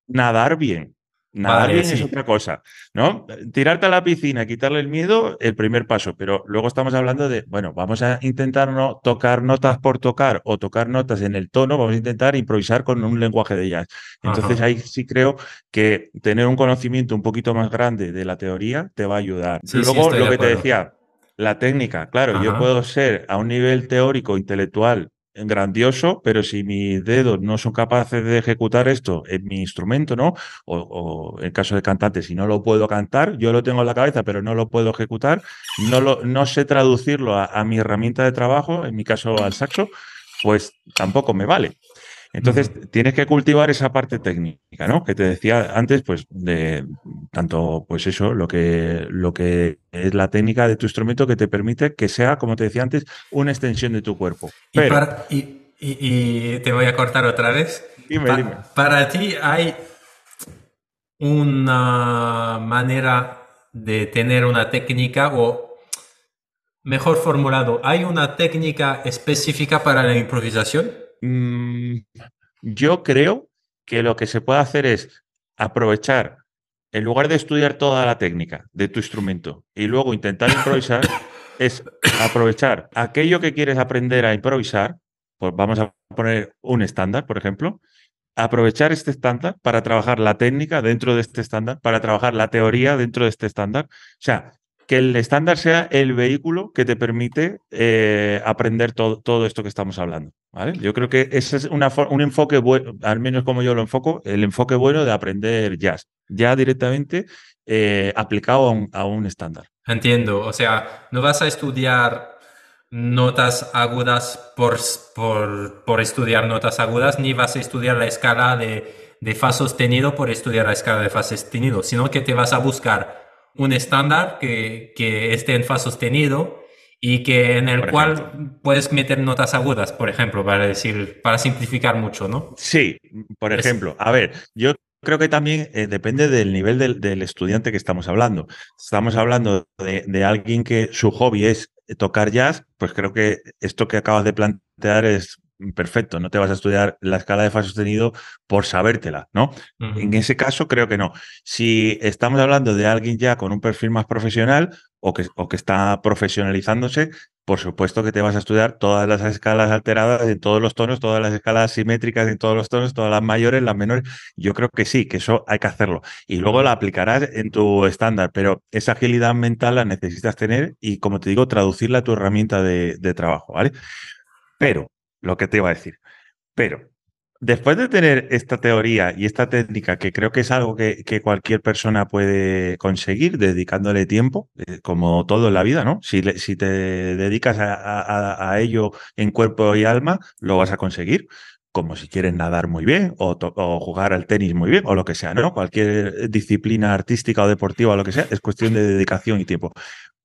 Speaker 1: Nadar bien. Nadar
Speaker 2: Vale,
Speaker 1: bien es otra cosa, ¿no? Tirarte a la piscina, quitarle el miedo, el primer paso, pero luego estamos hablando de, bueno, vamos a intentar no tocar notas por tocar o tocar notas en el tono, vamos a intentar improvisar con un lenguaje de jazz. Entonces
Speaker 2: Ajá.
Speaker 1: ahí sí creo que tener un conocimiento un poquito más grande de la teoría te va a ayudar.
Speaker 2: Sí,
Speaker 1: luego lo
Speaker 2: de
Speaker 1: que te decía, la técnica, claro, yo puedo ser a un nivel teórico, intelectual grandioso, pero si mis dedos no son capaces de ejecutar esto en mi instrumento, ¿no? O, en caso de cantante, si no lo puedo cantar, yo lo tengo en la cabeza, pero no lo puedo ejecutar, no, lo, no sé traducirlo a mi herramienta de trabajo, en mi caso al saxo, pues tampoco me vale. Entonces, tienes que cultivar esa parte técnica, ¿no? Que te decía antes, pues, de tanto, pues eso, lo que, lo que es la técnica de tu instrumento que te permite que sea, como te decía antes, una extensión de tu cuerpo.
Speaker 2: Y,
Speaker 1: Pero,
Speaker 2: para- y- y- y te voy a cortar otra vez.
Speaker 1: Dime,
Speaker 2: Pa-
Speaker 1: dime.
Speaker 2: Para ti hay una manera de tener una técnica o, mejor formulado, ¿hay una técnica específica para la improvisación?
Speaker 1: Mm, yo creo que lo que se puede hacer es aprovechar, en lugar de estudiar toda la técnica de tu instrumento y luego intentar improvisar, es aprovechar aquello que quieres aprender a improvisar, pues vamos a poner un estándar, por ejemplo, aprovechar este estándar para trabajar la técnica dentro de este estándar, para trabajar la teoría dentro de este estándar. O sea, que el estándar sea el vehículo que te permite eh, aprender todo, todo esto que estamos hablando. ¿vale? Yo creo que ese es un enfoque bueno, al menos como yo lo enfoco, el enfoque bueno de aprender jazz, ya directamente eh, aplicado a un, a un estándar.
Speaker 2: Entiendo, o sea, no vas a estudiar notas agudas por, por, por estudiar notas agudas, ni vas a estudiar la escala de, de fa sostenido por estudiar la escala de fa sostenido, sino que te vas a buscar un estándar que, que esté en fa sostenido y que en el
Speaker 1: Por
Speaker 2: cual
Speaker 1: ejemplo.
Speaker 2: puedes meter notas agudas, por ejemplo, para decir, para simplificar mucho, ¿no?
Speaker 1: Sí, por
Speaker 2: Es-
Speaker 1: ejemplo, a ver, yo creo que también eh, depende del nivel del, del estudiante que estamos hablando. Estamos hablando de, de alguien que su hobby es tocar jazz, pues creo que esto que acabas de plantear es perfecto. No te vas a estudiar la escala de fa sostenido por sabértela, ¿no? En ese caso, creo que no. Si estamos hablando de alguien ya con un perfil más profesional o que, o que está profesionalizándose, por supuesto que te vas a estudiar todas las escalas alteradas en todos los tonos, todas las escalas simétricas en todos los tonos, todas las mayores, las menores. Yo creo que sí, que eso hay que hacerlo. Y luego la aplicarás en tu estándar, pero esa agilidad mental la necesitas tener y, como te digo, traducirla a tu herramienta de, de trabajo, ¿vale? Pero, lo que te iba a decir, pero después de tener esta teoría y esta técnica, que creo que es algo que, cualquier persona puede conseguir dedicándole tiempo, eh, como todo en la vida, ¿no? Si, te dedicas a, ello en cuerpo y alma, lo vas a conseguir. Como si quieres nadar muy bien o, o jugar al tenis muy bien o lo que sea, ¿no? Cualquier disciplina artística o deportiva o lo que sea, es cuestión de dedicación y tiempo.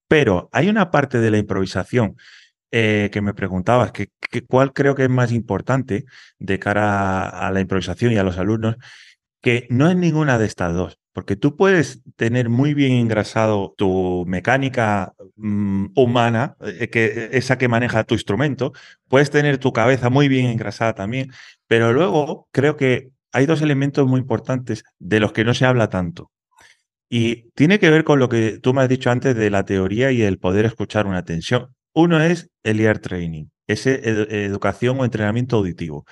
Speaker 1: Pero hay una parte de la improvisación eh, que me preguntabas, que, cuál creo que es más importante de cara a, a la improvisación y a los alumnos, que no es ninguna de estas dos, porque tú puedes tener muy bien engrasado tu mecánica mm, humana, eh, que esa que maneja tu instrumento, puedes tener tu cabeza muy bien engrasada también, pero luego creo que hay dos elementos muy importantes de los que no se habla tanto. Y tiene que ver con lo que tú me has dicho antes de la teoría y el poder escuchar una tensión. Uno es el ear training, ese edu- educación o entrenamiento auditivo.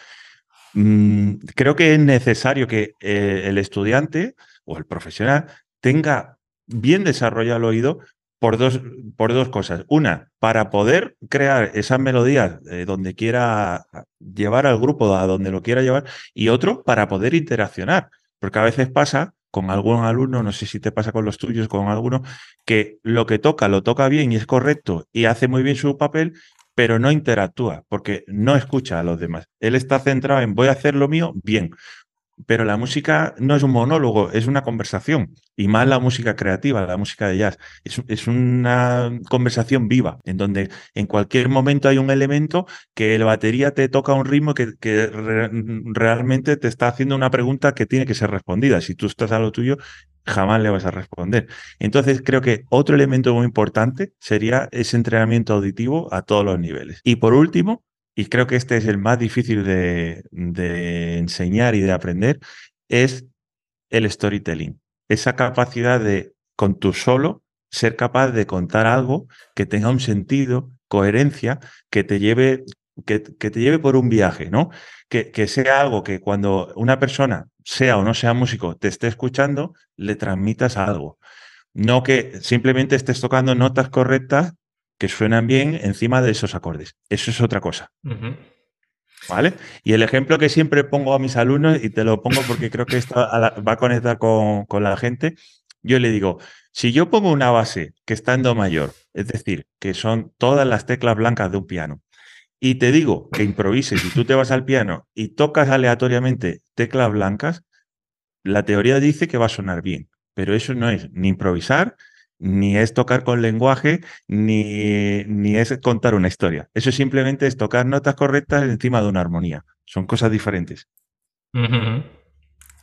Speaker 1: Mm, creo que es necesario que eh, el estudiante o el profesional tenga bien desarrollado el oído por dos, por dos cosas. Una, para poder crear esas melodías eh, donde quiera llevar al grupo, a donde lo quiera llevar, y otro, para poder interaccionar. Porque a veces pasa con algún alumno, no sé si te pasa con los tuyos, con alguno, que lo que toca lo toca bien y es correcto y hace muy bien su papel, pero no interactúa porque no escucha a los demás. Él está centrado en voy a hacer lo mío bien. Pero la música no es un monólogo, es una conversación. Y más la música creativa, la música de jazz. Es, una conversación viva, en donde en cualquier momento hay un elemento que la batería te toca un ritmo que, realmente te está haciendo una pregunta que tiene que ser respondida. Si tú estás a lo tuyo, jamás le vas a responder. Entonces, creo que otro elemento muy importante sería ese entrenamiento auditivo a todos los niveles. Y por último, y creo que este es el más difícil de, enseñar y de aprender, es el storytelling. Esa capacidad de, con tu solo, ser capaz de contar algo que tenga un sentido, coherencia, que te lleve, que, te lleve por un viaje, ¿no? Que, que, sea algo que cuando una persona, sea o no sea músico, te esté escuchando, le transmitas algo. No que simplemente estés tocando notas correctas que suenan bien encima de esos acordes. Eso es otra cosa. ¿Vale? Y el ejemplo que siempre pongo a mis alumnos, y te lo pongo porque creo que esto va a conectar con, con la gente, yo le digo, si yo pongo una base que está en Do mayor, es decir, que son todas las teclas blancas de un piano, y te digo que improvises y tú te vas al piano y tocas aleatoriamente teclas blancas, la teoría dice que va a sonar bien, pero eso no es ni improvisar, ni es tocar con lenguaje, ni, ni es contar una historia. Eso simplemente es tocar notas correctas encima de una armonía. Son cosas diferentes.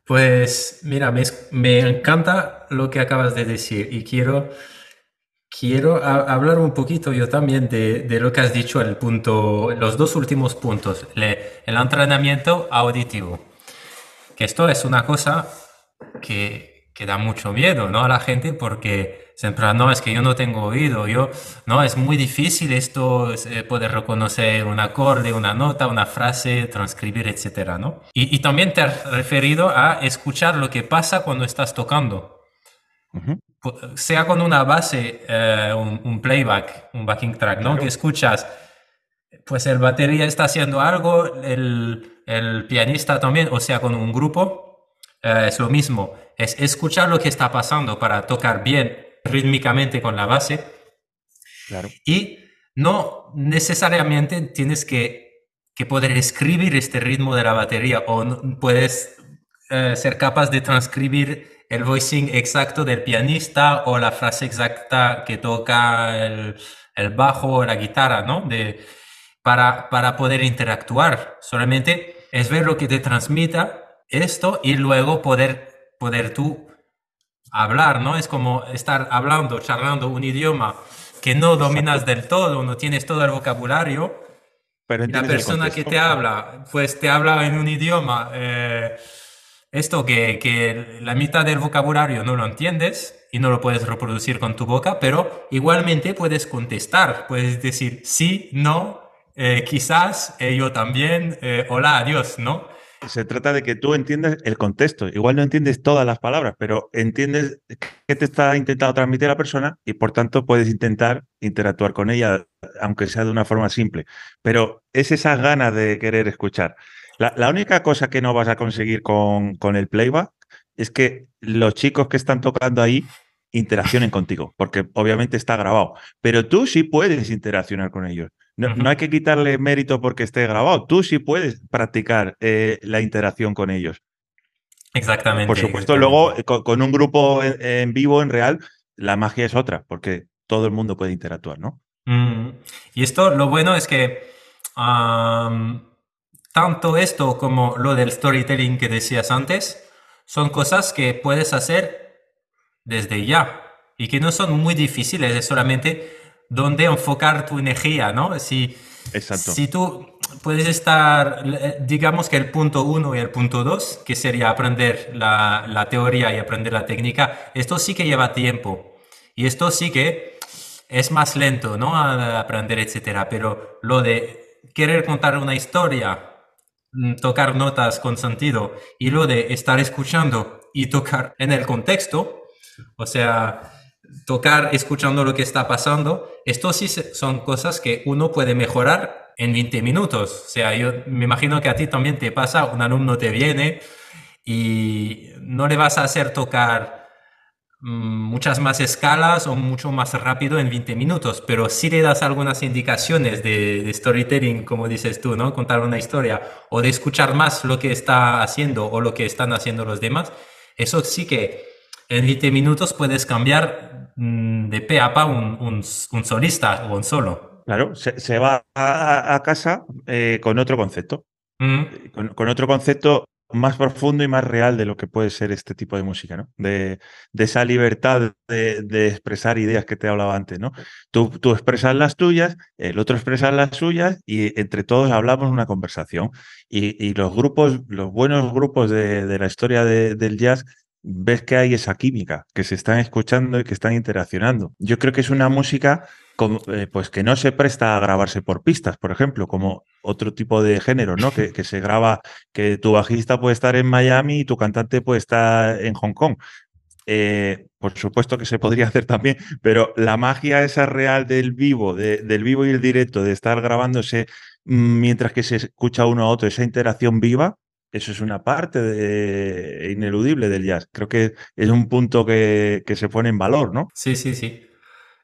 Speaker 2: Pues mira, me, encanta lo que acabas de decir y quiero, quiero hablar un poquito yo también de, lo que has dicho, el punto, los dos últimos puntos, el entrenamiento auditivo. Que esto es una cosa que, que da mucho miedo ¿no? a la gente porque Siempre, no, es que yo no tengo oído, yo, no, es muy difícil esto, eh, poder reconocer un acorde, una nota, una frase, transcribir, etcétera, ¿no? Y, y, también te has referido a escuchar lo que pasa cuando estás tocando. Sea con una base, eh, un, playback, un backing track, ¿no? Que escuchas, pues el batería está haciendo algo, el, el pianista también, o sea, con un grupo, eh, es lo mismo, es escuchar lo que está pasando para tocar bien rítmicamente con la base. Y no necesariamente tienes que, que, poder escribir este ritmo de la batería o puedes eh, ser capaz de transcribir el voicing exacto del pianista o la frase exacta que toca el, el bajo o la guitarra, ¿no? De, para, para poder interactuar. Solamente es ver lo que te transmita esto y luego poder, poder tú hablar, ¿no? Es como estar hablando, charlando un idioma que no dominas del todo, no tienes todo el vocabulario. Pero la persona que te habla, pues te habla en un idioma, eh, esto que, que la mitad del vocabulario no lo entiendes y no lo puedes reproducir con tu boca, pero igualmente puedes contestar, puedes decir sí, no, eh, quizás, eh, yo también, hola, adiós, ¿no?
Speaker 1: Se trata de que tú entiendas el contexto. Igual no entiendes todas las palabras, pero entiendes qué te está intentando transmitir la persona y por tanto puedes intentar interactuar con ella, aunque sea de una forma simple. Pero es esa ganas de querer escuchar. La, única cosa que no vas a conseguir con, con el playback es que los chicos que están tocando ahí interaccionen contigo, porque obviamente está grabado. Pero tú sí puedes interaccionar con ellos. No, hay que quitarle mérito porque esté grabado. Tú sí puedes practicar eh, la interacción con ellos.
Speaker 2: Exactamente.
Speaker 1: Por supuesto, luego eh, con, un grupo en, vivo, en real, la magia es otra, porque todo el mundo puede interactuar, ¿no?
Speaker 2: Mm. Y esto, lo bueno es que tanto esto como lo del storytelling que decías antes, son cosas que puedes hacer desde ya y que no son muy difíciles, es solamente dónde enfocar tu energía, ¿no? Si,
Speaker 1: Exacto.
Speaker 2: si tú puedes estar, digamos que el punto uno y el punto dos, que sería aprender la, la, teoría y aprender la técnica, esto sí que lleva tiempo. Y esto sí que es más lento, ¿no? A aprender, etcétera. Pero lo de querer contar una historia, mm, tocar notas con sentido, y lo de estar escuchando y tocar en el contexto, o sea, tocar escuchando lo que está pasando, esto sí son cosas que uno puede mejorar en 20 minutos. O sea, yo me imagino que a ti también te pasa, un alumno te viene y no le vas a hacer tocar mm, muchas más escalas o mucho más rápido en 20 minutos, pero si le das algunas indicaciones de, de, storytelling, como dices tú, ¿no? Contar una historia o de escuchar más lo que está haciendo o lo que están haciendo los demás, eso sí que en 20 minutos puedes cambiar de pe a pa un, un, un solista o un solo.
Speaker 1: Claro, se, se va a, a casa eh, con otro concepto. Mm. Con, con, otro concepto más profundo y más real de lo que puede ser este tipo de música, ¿no? De, de esa libertad de, de, expresar ideas que te hablaba antes, ¿no? Tú, tú, expresas las tuyas, el otro expresa las suyas y entre todos hablamos una conversación. Y, y los grupos, los buenos grupos de, de la historia de, del jazz ves que hay esa química, que se están escuchando y que están interaccionando. Yo creo que es una música como, eh, pues que no se presta a grabarse por pistas, por ejemplo, como otro tipo de género, ¿no? Que, se graba, que tu bajista puede estar en Miami y tu cantante puede estar en Hong Kong. Eh, por supuesto que se podría hacer también, pero la magia esa real del vivo, de, del vivo y el directo, de estar grabándose mm, mientras que se escucha uno a otro, esa interacción viva, eso es una parte de, ineludible del jazz. Creo que es un punto que, que se pone en valor, ¿no?
Speaker 2: Sí, sí, sí.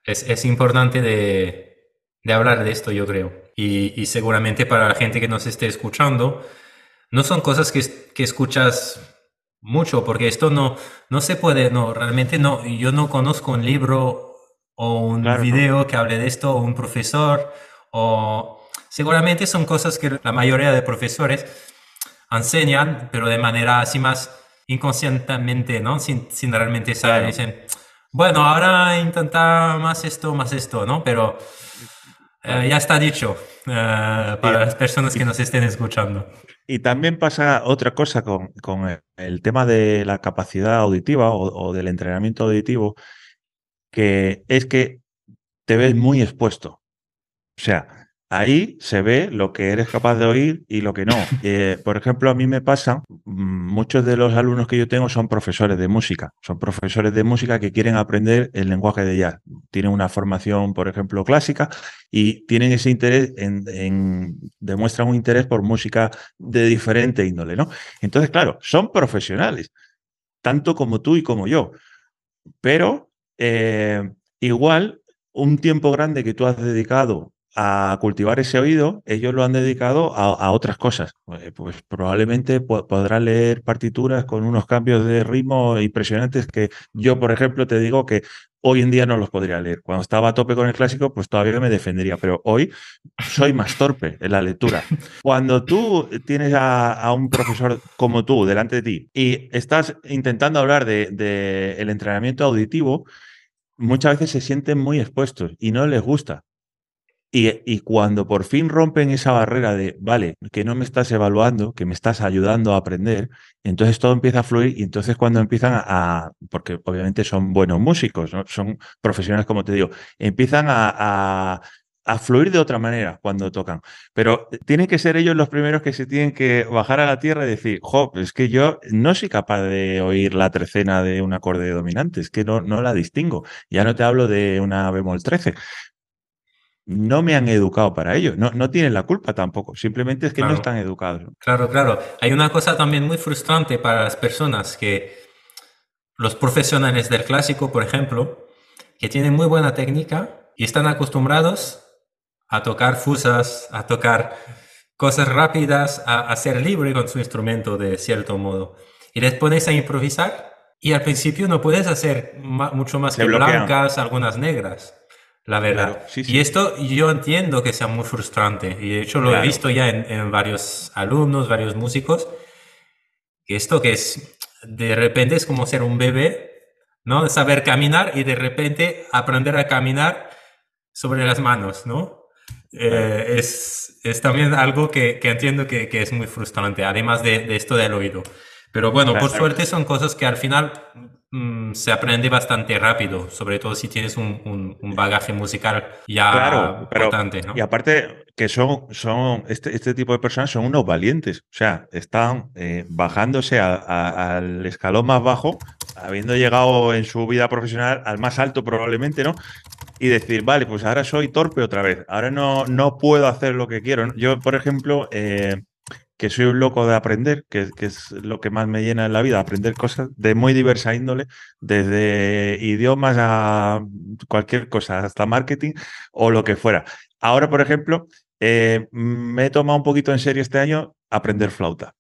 Speaker 2: Es, es importante de, de, hablar de esto, yo creo. Y, y, seguramente para la gente que nos esté escuchando, no son cosas que, que escuchas mucho, porque esto no, no se puede, no, realmente no, yo no conozco un libro o un claro, video no. que hable de esto, o un profesor, o seguramente son cosas que la mayoría de profesores enseñan, pero de manera así más inconscientemente, ¿no? Sin, sin realmente saber. Claro. Dicen, bueno, ahora intenta más esto, más esto, ¿no? Pero eh, ya está dicho eh, para las personas que nos estén escuchando.
Speaker 1: Y también pasa otra cosa con, con el tema de la capacidad auditiva o, o del entrenamiento auditivo, que es que te ves muy expuesto. O sea, Ahí se ve lo que eres capaz de oír y lo que no. Eh, por ejemplo, a mí me pasa, mm, muchos de los alumnos que yo tengo son profesores de música, son profesores de música que quieren aprender el lenguaje de jazz. Tienen una formación, por ejemplo, clásica y tienen ese interés, en, en, demuestran un interés por música de diferente índole, ¿no? Entonces, claro, son profesionales, tanto como tú y como yo, pero eh, igual un tiempo grande que tú has dedicado a cultivar ese oído, ellos lo han dedicado a, otras cosas. Eh, pues probablemente po podrá leer partituras con unos cambios de ritmo impresionantes que yo, por ejemplo, te digo que hoy en día no los podría leer. Cuando estaba a tope con el clásico, pues todavía me defendería, pero hoy soy más torpe en la lectura. Cuando tú tienes a, un profesor como tú delante de ti y estás intentando hablar de, de entrenamiento auditivo, muchas veces se sienten muy expuestos y no les gusta. Y, cuando por fin rompen esa barrera de, vale, que no me estás evaluando, que me estás ayudando a aprender, entonces todo empieza a fluir y entonces cuando empiezan a, porque obviamente son buenos músicos, son profesionales, como te digo, empiezan a, a, fluir de otra manera cuando tocan. Pero tienen que ser ellos los primeros que se tienen que bajar a la tierra y decir, jo, es que yo no soy capaz de oír la trecena de un acorde dominante, es que no, no la distingo. Ya no te hablo de una bemol 13 no me han educado para ello. No, no tienen la culpa tampoco. Simplemente es que
Speaker 2: claro.
Speaker 1: no están educados.
Speaker 2: Claro, claro. Hay una cosa también muy frustrante para las personas que los profesionales del clásico, por ejemplo, que tienen muy buena técnica y están acostumbrados a tocar fusas, a tocar cosas rápidas, a, a ser libre con su instrumento de cierto modo. Y les pones a improvisar y al principio no puedes hacer mucho más Se que bloquean. blancas, algunas negras la verdad. Claro, sí, sí. Y esto yo entiendo que sea muy frustrante, y de hecho lo claro. he visto ya en, en, varios alumnos, varios músicos, que esto que es, de repente es como ser un bebé, ¿no? Saber caminar y de repente aprender a caminar sobre las manos, ¿no? Eh, es, es, también algo que, que entiendo que, que, es muy frustrante, además de, de esto del oído. Pero bueno, por suerte son cosas que al final se aprende bastante rápido, sobre todo si tienes un, un, un bagaje musical ya
Speaker 1: claro, pero,
Speaker 2: importante. ¿no?
Speaker 1: Y aparte que son, son este, este, tipo de personas son unos valientes, o sea, están eh, bajándose a, a, al escalón más bajo, habiendo llegado en su vida profesional al más alto probablemente, ¿no? Y decir, vale, pues ahora soy torpe otra vez, ahora no, no puedo hacer lo que quiero. Yo, por ejemplo, eh, que soy un loco de aprender, que, que, es lo que más me llena en la vida, aprender cosas de muy diversa índole, desde idiomas a cualquier cosa, hasta marketing o lo que fuera. Ahora, por ejemplo, eh, me he tomado un poquito en serio este año aprender flauta.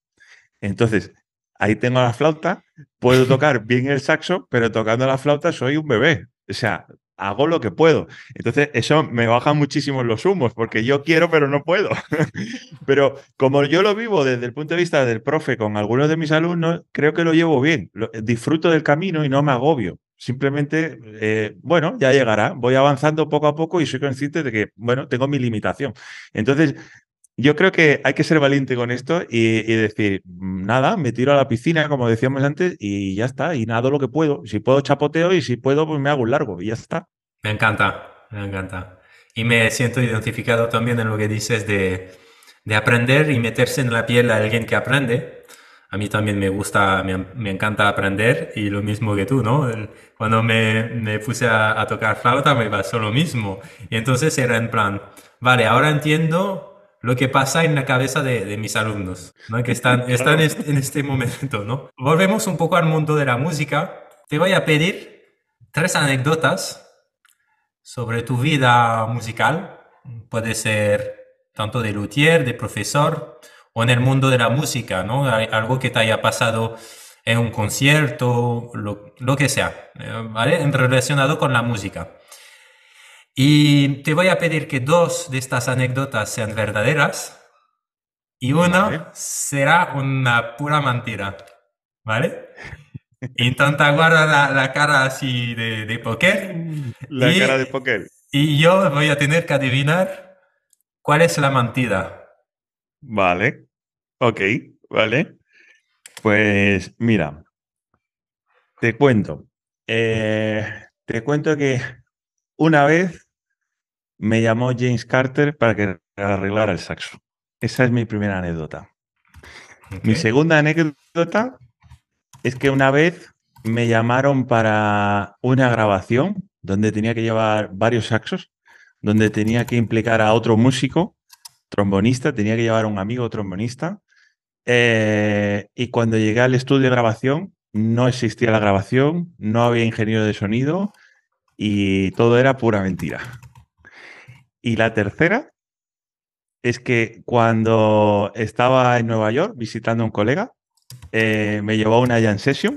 Speaker 1: Entonces, ahí tengo la flauta, puedo tocar bien el saxo, pero tocando la flauta soy un bebé. O sea, hago lo que puedo. Entonces, eso me baja muchísimo los humos, porque yo quiero, pero no puedo. pero como yo lo vivo desde el punto de vista del profe con algunos de mis alumnos, creo que lo llevo bien. disfruto del camino y no me agobio. Simplemente, eh, bueno, ya llegará. Voy avanzando poco a poco y soy consciente de que, bueno, tengo mi limitación. Entonces, yo creo que hay que ser valiente con esto y, decir, nada, me tiro a la piscina, como decíamos antes, y ya está, y nado lo que puedo. Si puedo, chapoteo, y si puedo, pues me hago un largo, y ya está.
Speaker 2: Me encanta, me encanta. Y me siento identificado también en lo que dices de, de aprender y meterse en la piel a alguien que aprende. A mí también me gusta, me, encanta aprender y lo mismo que tú, ¿no? Cuando me, me puse a, a tocar flauta me pasó lo mismo. Y entonces era en plan, vale, ahora entiendo lo que pasa en la cabeza de, mis alumnos, ¿no? que están, están en este momento. ¿no? Volvemos un poco al mundo de la música. Te voy a pedir tres anécdotas sobre tu vida musical. Puede ser tanto de luthier, de profesor o en el mundo de la música, ¿no? algo que te haya pasado en un concierto, lo, lo que sea, eh, ¿vale? Relacionado con la música. Y te voy a pedir que dos de estas anécdotas sean verdaderas y una será una pura mentira. ¿Vale? Intenta guardar la, cara así de, de póker.
Speaker 1: La cara de póker.
Speaker 2: Y yo voy a tener que adivinar cuál es la mentira.
Speaker 1: Vale. Ok, vale. Pues mira, te cuento. Eh, te cuento que una vez me llamó James Carter para que arreglara el saxo. Esa es mi primera anécdota. Mi segunda anécdota es que una vez me llamaron para una grabación donde tenía que llevar varios saxos, donde tenía que implicar a otro músico, trombonista, tenía que llevar a un amigo trombonista. Eh, y cuando llegué al estudio de grabación, no existía la grabación, no había ingeniero de sonido y todo era pura mentira. Y la tercera es que cuando estaba en Nueva York visitando a un colega, eh, me llevó a una jam session.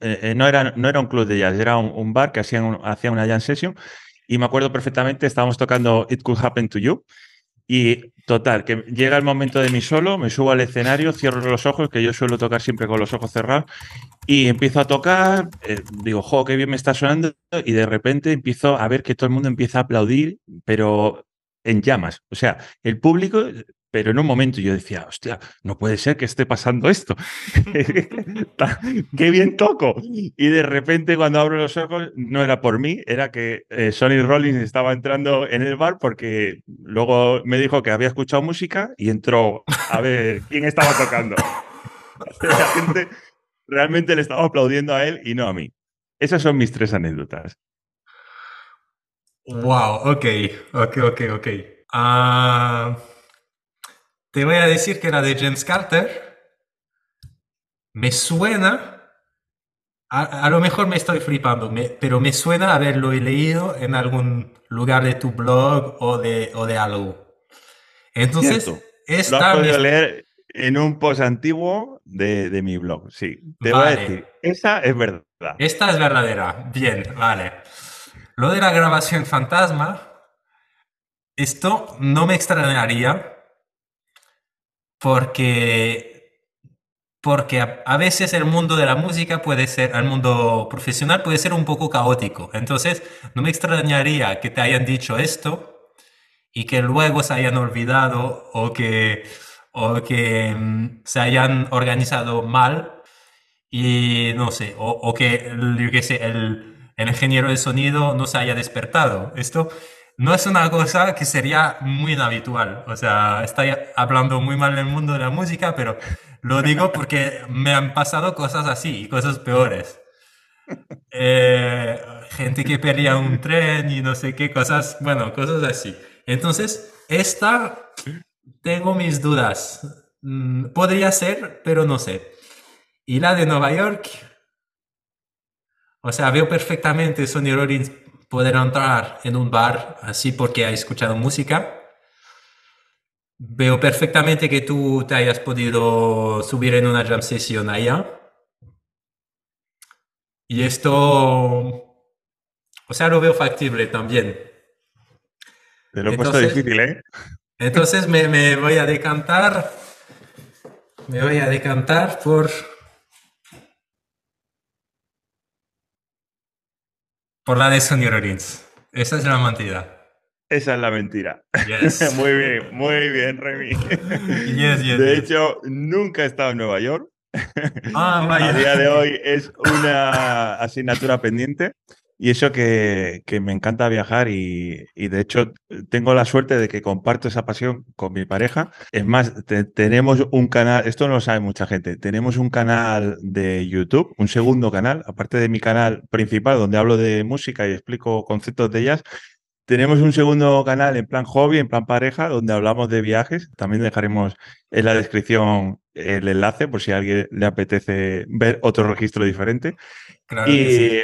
Speaker 1: Eh, eh, no, era, no era un club de jazz, era un, bar que hacían, hacía una jam session. Y me acuerdo perfectamente, estábamos tocando It Could Happen to You. Y total, que llega el momento de mi solo, me subo al escenario, cierro los ojos, que yo suelo tocar siempre con los ojos cerrados, y empiezo a tocar, eh, digo, jo, qué bien me está sonando, y de repente empiezo a ver que todo el mundo empieza a aplaudir, pero en llamas. O sea, el público pero en un momento yo decía, hostia, no puede ser que esté pasando esto. ¡Qué bien toco! Y de repente cuando abro los ojos, no era por mí, era que eh, Sonny Rollins estaba entrando en el bar porque luego me dijo que había escuchado música y entró a ver quién estaba tocando. La gente realmente le estaba aplaudiendo a él y no a mí. Esas son mis tres anécdotas.
Speaker 2: Wow, ok, ok, ok, ok. Ah... Te voy a decir que la de James Carter me suena, a, lo mejor me estoy flipando, pero me suena haberlo leído en algún lugar de tu blog o de, o de algo. Entonces,
Speaker 1: esta... Lo has leer en un post antiguo de, mi blog, sí. Te voy a decir, esa es verdad.
Speaker 2: Esta es verdadera, bien, vale. Lo de la grabación fantasma, esto no me extrañaría porque, porque a, veces el mundo de la música puede ser, el mundo profesional puede ser un poco caótico. Entonces, no me extrañaría que te hayan dicho esto y que luego se hayan olvidado o que, o que mm, se hayan organizado mal y no sé, o, que, yo el, el ingeniero de sonido no se haya despertado. Esto no es una cosa que sería muy inhabitual. O sea, estoy hablando muy mal del mundo de la música, pero lo digo porque me han pasado cosas así, cosas peores. Eh, gente que perdía un tren y no sé qué cosas, bueno, cosas así. Entonces, esta tengo mis dudas. Mm, podría ser, pero no sé. Y la de Nueva York, o sea, veo perfectamente Rollins poder entrar en un bar así porque ha escuchado música. Veo perfectamente que tú te hayas podido subir en una jam session allá. Y esto, o sea, lo veo factible también.
Speaker 1: Te lo he puesto difícil, ¿eh?
Speaker 2: Entonces me, me voy a decantar, me voy a decantar por Por la de Sonny Rollins. Esa es la mentira.
Speaker 1: Esa es la mentira. muy bien, muy bien, Remy.
Speaker 2: Yes,
Speaker 1: de hecho, nunca he estado en Nueva York. Ah, A día de hoy es una asignatura pendiente. Y eso que, me encanta viajar y, de hecho tengo la suerte de que comparto esa pasión con mi pareja. Es más, tenemos un canal, esto no lo sabe mucha gente, tenemos un canal de YouTube, un segundo canal, aparte de mi canal principal donde hablo de música y explico conceptos de ellas. Tenemos un segundo canal en plan hobby, en plan pareja, donde hablamos de viajes. También dejaremos en la descripción el enlace por si a alguien le apetece ver otro registro diferente.
Speaker 2: Claro y,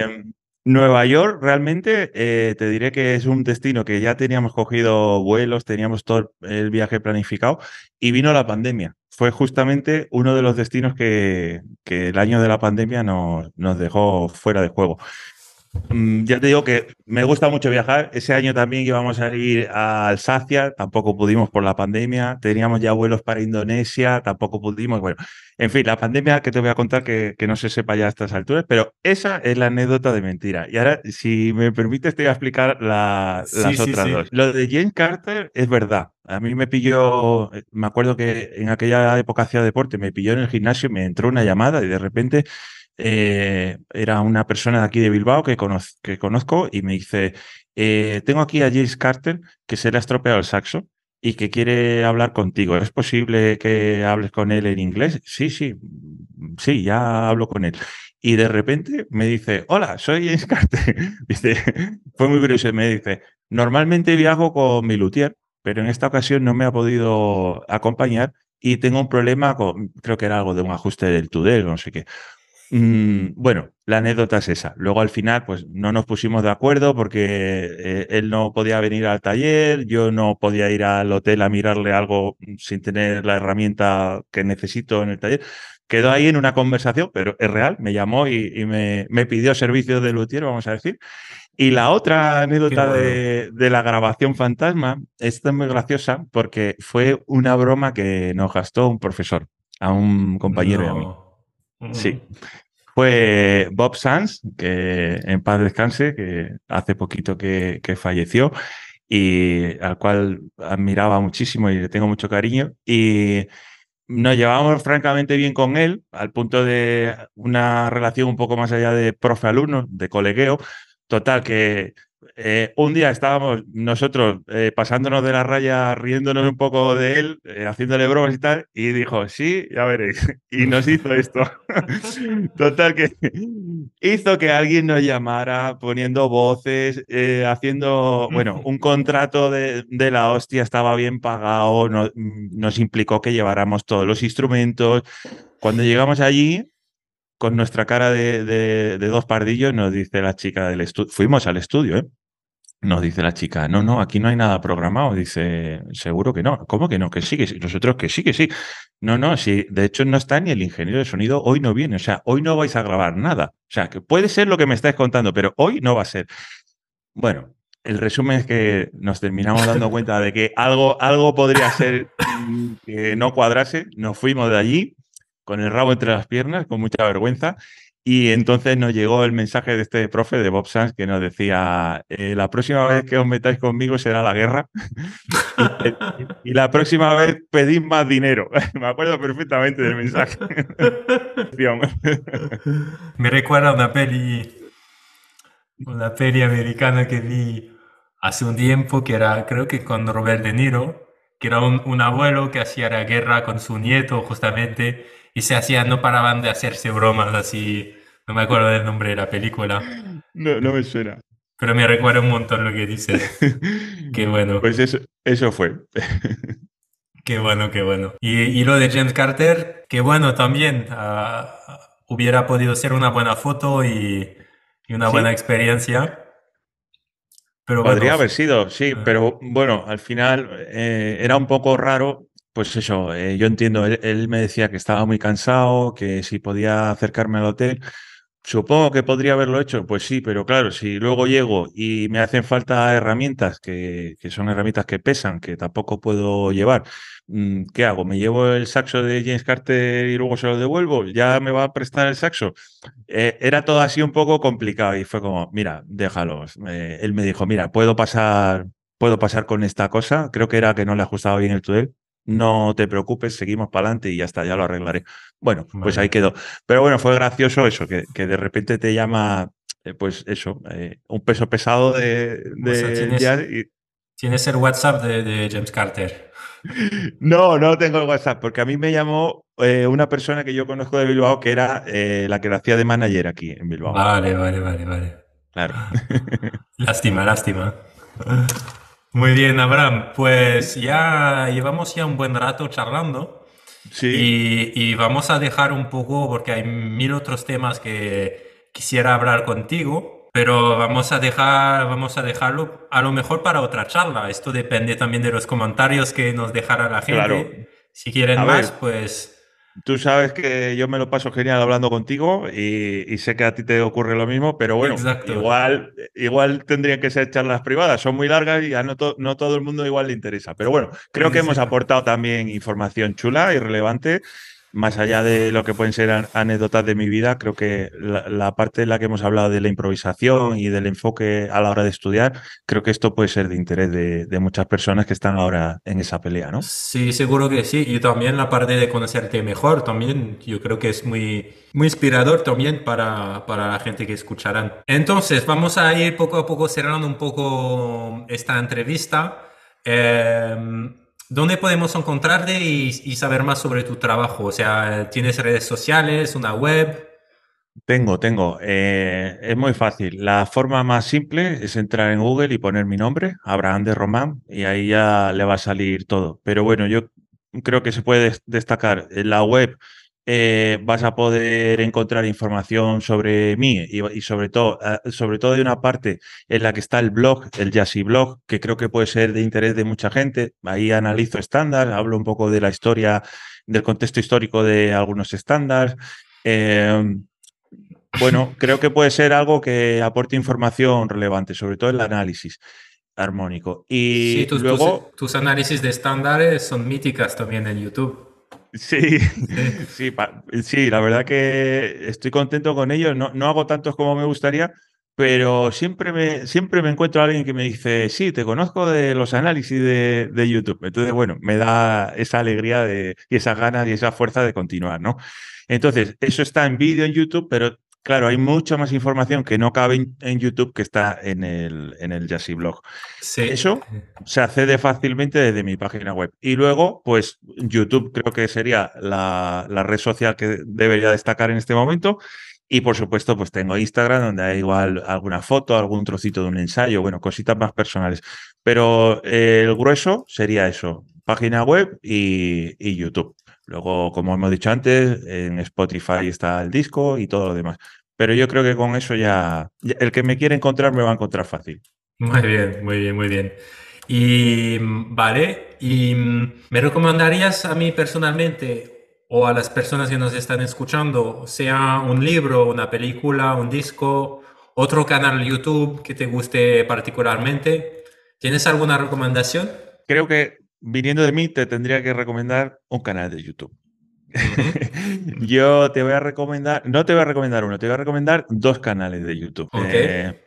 Speaker 1: Nueva York realmente eh, te diré que es un destino que ya teníamos cogido vuelos, teníamos todo el viaje planificado y vino la pandemia. Fue justamente uno de los destinos que, el año de la pandemia nos dejó fuera de juego. Mm, ya te digo que me gusta mucho viajar. Ese año también íbamos a ir a Alsacia, tampoco pudimos por la pandemia. Teníamos ya vuelos para Indonesia, tampoco pudimos. Bueno, en fin, la pandemia que te voy a contar que, que no se sepa ya a estas alturas, pero esa es la anécdota de mentira. Y ahora, si me permites, te voy a explicar las otras dos. Lo de James Carter es verdad. A mí me pilló, me acuerdo que en aquella época hacía deporte, me pilló en el gimnasio, me entró una llamada y de repente eh, era una persona de aquí de Bilbao que, conozco y me dice, eh, tengo aquí a James Carter que se le ha estropeado el saxo y que quiere hablar contigo. ¿Es posible que hables con él en inglés? Sí, sí, sí, ya hablo con él. Y de repente me dice, hola, soy James Carter. dice, fue muy curioso, me dice, normalmente viajo con mi luthier, pero en esta ocasión no me ha podido acompañar y tengo un problema con, creo que era algo de un ajuste del tudel, no sé qué. Mm, bueno, la anécdota es esa. Luego al final, pues no nos pusimos de acuerdo porque eh, él no podía venir al taller, yo no podía ir al hotel a mirarle algo sin tener la herramienta que necesito en el taller. Quedó ahí en una conversación, pero es real, me llamó y, me, pidió servicios de luthier, vamos a decir. Y la otra anécdota de, de, la grabación fantasma, esta es muy graciosa porque fue una broma que nos gastó un profesor a un compañero y a mí. Sí. Fue Bob Sanz, que en paz descanse, que hace poquito que, falleció y al cual admiraba muchísimo y le tengo mucho cariño. Y nos llevábamos francamente bien con él, al punto de una relación un poco más allá de profe-alumno, de colegueo. Total, que eh, un día estábamos nosotros eh, pasándonos de la raya, riéndonos un poco de él, eh, haciéndole bromas y tal, y dijo, sí, ya veréis. Y nos hizo esto. Total, que hizo que alguien nos llamara poniendo voces, haciendo, bueno, un contrato de, la hostia, estaba bien pagado, nos implicó que lleváramos todos los instrumentos. Cuando llegamos allí, con nuestra cara de, dos pardillos, nos dice la chica del estudio, fuimos al estudio, ¿eh? Nos dice la chica, no, no, aquí no hay nada programado. Dice, seguro que no. ¿Cómo que no? Que sí, que sí. Nosotros que sí, que sí. No, no, sí. De hecho, no está ni el ingeniero de sonido. Hoy no viene. O sea, hoy no vais a grabar nada. O sea, que puede ser lo que me estáis contando, pero hoy no va a ser. Bueno, el resumen es que nos terminamos dando cuenta de que algo, algo podría ser que no cuadrase. Nos fuimos de allí con el rabo entre las piernas, con mucha vergüenza. Y entonces nos llegó el mensaje de este profe de Bob Sanz que nos decía, eh, la próxima vez que os metáis conmigo será la guerra y, la próxima vez pedid más dinero. Me acuerdo perfectamente del mensaje.
Speaker 2: Me recuerda una peli, una peli americana que vi hace un tiempo que era, creo que con Robert De Niro, que era un, un abuelo que hacía la guerra con su nieto justamente y se hacían, no paraban de hacerse bromas así. No me acuerdo del nombre de la película.
Speaker 1: No, no me suena.
Speaker 2: Pero me recuerda un montón lo que dices. Qué bueno.
Speaker 1: Pues eso, eso fue.
Speaker 2: Qué bueno, qué bueno. Y, lo de James Carter, qué bueno también. Ah, hubiera podido ser una buena foto y, una buena experiencia.
Speaker 1: Pero Podría haber sido, sí, ah. pero bueno, al final eh, era un poco raro. Pues eso, eh, yo entiendo, él, me decía que estaba muy cansado, que si podía acercarme al hotel. Supongo que podría haberlo hecho, pues sí, pero claro, si luego llego y me hacen falta herramientas que, que son herramientas que pesan, que tampoco puedo llevar, mm, ¿qué hago? ¿Me llevo el saxo de James Carter y luego se lo devuelvo? ¿Ya me va a prestar el saxo? Eh, era todo así un poco complicado y fue como, mira, déjalos. él me dijo, mira, puedo pasar, puedo pasar con esta cosa, creo que era que no le ajustaba bien el tudel, no te preocupes, seguimos para adelante y ya está, ya lo arreglaré. Bueno, pues ahí quedó. Pero bueno, fue gracioso eso, que, de repente te llama, eh, pues eso, eh, un peso pesado de,
Speaker 2: de ¿tienes, el WhatsApp de, James Carter?
Speaker 1: No, no tengo el WhatsApp, porque a mí me llamó eh, una persona que yo conozco de Bilbao, que era la que la hacía de manager aquí en Bilbao.
Speaker 2: Vale, vale, vale, vale.
Speaker 1: Claro.
Speaker 2: lástima, lástima. Muy bien, Abraham. Pues ya llevamos ya un buen rato charlando. Sí. Y, vamos a dejar un poco, porque hay mil otros temas que quisiera hablar contigo, pero vamos a, dejar, vamos a dejarlo a lo mejor para otra charla. Esto depende también de los comentarios que nos dejara la gente. Claro. Si quieren más, pues
Speaker 1: Tú sabes que yo me lo paso genial hablando contigo y, sé que a ti te ocurre lo mismo, pero bueno, igual, igual tendrían que ser charlas privadas, son muy largas y a no, no todo el mundo igual le interesa. Pero bueno, creo que hemos aportado también información chula y relevante más allá de lo que pueden ser anécdotas de mi vida, creo que la, parte en la que hemos hablado de la improvisación y del enfoque a la hora de estudiar, creo que esto puede ser de interés de, muchas personas que están ahora en esa pelea, ¿no?
Speaker 2: Sí, seguro que sí. Y también la parte de conocerte mejor, también yo creo que es muy, muy inspirador también para, para la gente que escucharán. Entonces, vamos a ir poco a poco cerrando un poco esta entrevista. Eh, ¿Dónde podemos encontrarte y, saber más sobre tu trabajo? O sea, ¿tienes redes sociales, una web?
Speaker 1: Tengo, tengo. Eh, es muy fácil. La forma más simple es entrar en Google y poner mi nombre, Abraham de Román, y ahí ya le va a salir todo. Pero bueno, yo creo que se puede destacar en la web eh, vas a poder encontrar información sobre mí y, sobre, todo, eh, sobre todo de una parte en la que está el blog, el Jazzy Blog, que creo que puede ser de interés de mucha gente. Ahí analizo estándar, hablo un poco de la historia, del contexto histórico de algunos estándares. Em, bueno, creo que puede ser algo que aporte información relevante, sobre todo el análisis armónico. Y luego...
Speaker 2: tus análisis de estándares son míticas también en YouTube.
Speaker 1: Sí, sí, sí, la verdad que estoy contento con ellos. No, no hago tantos como me gustaría, pero siempre me, siempre me encuentro a alguien que me dice, sí, te conozco de los análisis de, de YouTube. Entonces, bueno, me da esa alegría de, y esas ganas y esa fuerza de continuar, ¿no? Entonces, eso está en vídeo en YouTube, pero Claro, hay mucha más información que no cabe en YouTube que está en el, en el Blog. Eso se accede fácilmente desde mi página web. Y luego, pues YouTube creo que sería la, red social que debería destacar en este momento. Y por supuesto, pues tengo Instagram, donde hay igual alguna foto, algún trocito de un ensayo, bueno, cositas más personales. Pero el grueso sería eso, página web y, y YouTube. Luego, como hemos dicho antes, en Spotify está el disco y todo lo demás. Pero yo creo que con eso ya, el que me quiere encontrar me va a encontrar fácil.
Speaker 2: Muy bien, muy bien, muy bien. Y vale, ¿y me recomendarías a mí personalmente o a las personas que nos están escuchando, sea un libro, una película, un disco, otro canal YouTube que te guste particularmente? ¿Tienes alguna recomendación?
Speaker 1: Creo que viniendo de mí, te tendría que recomendar un canal de YouTube. Yo te voy a recomendar, no te voy a recomendar uno, te voy a recomendar dos canales de YouTube. Eh,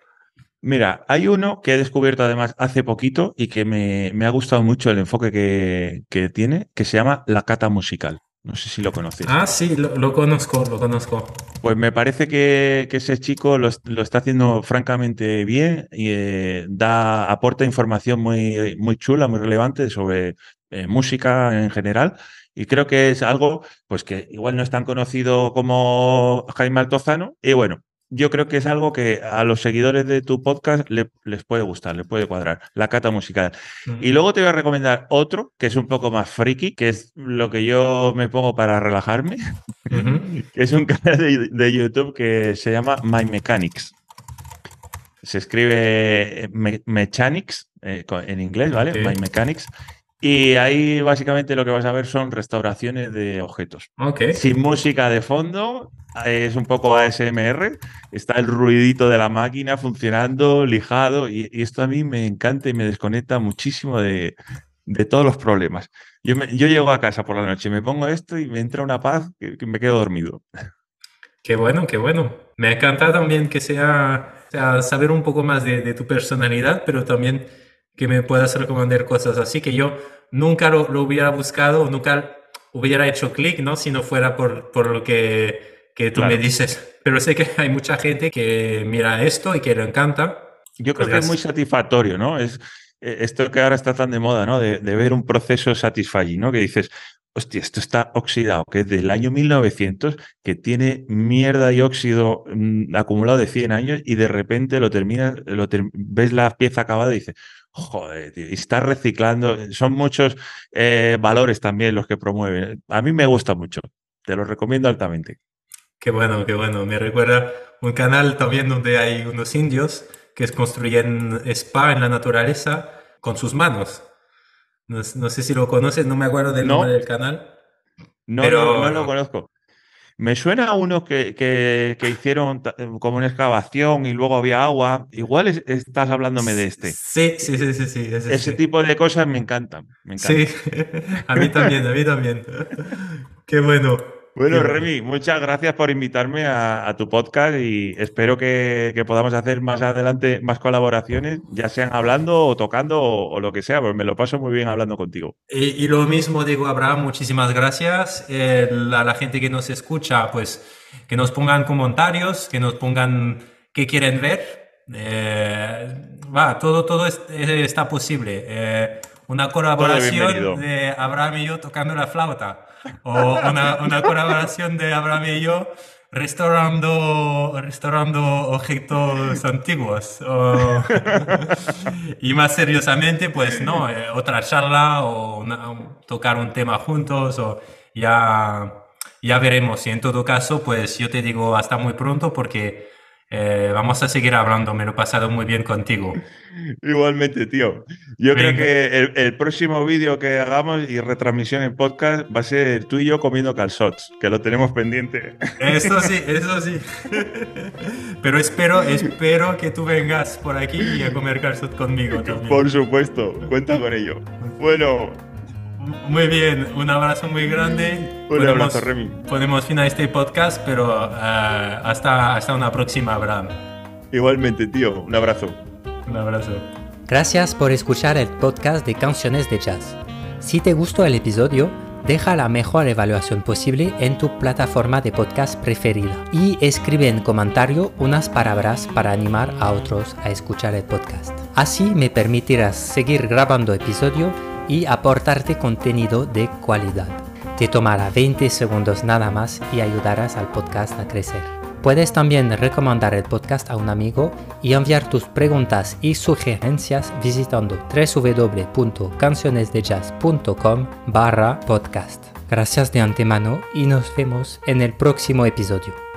Speaker 1: mira, hay uno que he descubierto además hace poquito y que me, ha gustado mucho el enfoque que, que, tiene, que se llama La Cata Musical. No sé si lo conoces.
Speaker 2: Ah, sí, lo, conozco, lo conozco.
Speaker 1: Pues me parece que, ese chico lo, está haciendo francamente bien y eh, da, aporta información muy, muy chula, muy relevante sobre eh, música en general. Y creo que es algo pues que igual no es tan conocido como Jaime Altozano. Y bueno, yo creo que es algo que a los seguidores de tu podcast les puede gustar, les puede cuadrar, la cata musical. Y luego te voy a recomendar otro que es un poco más friki, que es lo que yo me pongo para relajarme, es un canal de, YouTube que se llama My Mechanics. Se escribe Mechanics eh, en inglés, ¿vale? My Mechanics. Y ahí básicamente lo que vas a ver son restauraciones de objetos. Sin música de fondo, es un poco ASMR, está el ruidito de la máquina funcionando, lijado, y, esto a mí me encanta y me desconecta muchísimo de, todos los problemas. Yo, yo, llego a casa por la noche, me pongo esto y me entra una paz que, me quedo dormido.
Speaker 2: Qué bueno, qué bueno. Me encanta también que sea, saber un poco más de, de tu personalidad, pero también que me puedas recomendar cosas así que yo nunca lo, hubiera buscado, nunca hubiera hecho clic, ¿no? Si no fuera por, por lo que, que tú me dices. Pero sé que hay mucha gente que mira esto y que le encanta.
Speaker 1: Yo creo que es muy satisfactorio, ¿no? Es eh, esto que ahora está tan de moda, ¿no? De, ver un proceso satisfying, ¿no? Que dices, hostia, esto está oxidado, que es del año 1900, que tiene mierda y óxido mm, acumulado de 100 años y de repente lo terminas, lo ves la pieza acabada y dices, Joder, y está reciclando. Son muchos eh, valores también los que promueven. A mí me gusta mucho. Te lo recomiendo altamente.
Speaker 2: Qué bueno, qué bueno. Me recuerda un canal también donde hay unos indios que construyen spa en la naturaleza con sus manos. No, sé si lo conoces, no me acuerdo del nombre del canal.
Speaker 1: No, pero... no lo conozco. Me suena a uno que, que, hicieron como una excavación y luego había agua. Igual estás hablándome de este.
Speaker 2: Sí, sí, sí, sí. sí
Speaker 1: ese, tipo de cosas me encantan. Me
Speaker 2: Sí, a mí también, a mí también. Qué bueno.
Speaker 1: Bueno, Remy, muchas gracias por invitarme a, tu podcast y espero que, podamos hacer más adelante más colaboraciones, ya sean hablando o tocando o, lo que sea, porque me lo paso muy bien hablando contigo.
Speaker 2: Y, lo mismo digo, Abraham, muchísimas gracias. a la gente que nos escucha, pues que nos pongan comentarios, que nos pongan qué quieren ver. Eh, va, todo, todo está posible. Eh, una colaboración de Abraham y yo tocando la flauta o una, una colaboración de Abraham y yo restaurando, restaurando objetos antiguos. y más seriosamente, pues no, eh, otra charla o tocar un tema juntos o ya, ya veremos. Y en todo caso, pues yo te digo hasta muy pronto porque eh, vamos a seguir hablando, me lo he pasado muy bien contigo.
Speaker 1: Igualmente, tío. Yo creo que el, próximo vídeo que hagamos y retransmisión en podcast va a ser tú y yo comiendo calzots, que lo tenemos pendiente.
Speaker 2: Eso sí, eso sí. Pero espero, espero que tú vengas por aquí a comer calzot conmigo también.
Speaker 1: Por supuesto, cuenta con ello. Bueno,
Speaker 2: muy bien, un abrazo muy grande.
Speaker 1: Un abrazo, Remy.
Speaker 2: Podemos finalizar este podcast, pero eh, hasta, hasta una próxima, Abraham.
Speaker 1: Igualmente, tío, un abrazo.
Speaker 2: Un abrazo.
Speaker 3: Gracias por escuchar el podcast de Canciones de Jazz. Si te gustó el episodio, deja la mejor evaluación posible en tu plataforma de podcast preferida y escribe en comentario unas palabras para animar a otros a escuchar el podcast. Así me permitirás seguir grabando episodio y aportarte contenido de cualidad. Te tomará 20 segundos nada más y ayudarás al podcast a crecer. Puedes también recomendar el podcast a un amigo y enviar tus preguntas y sugerencias visitando www.cancionesdejazz.com barra podcast. Gracias de antemano y nos vemos en el próximo episodio.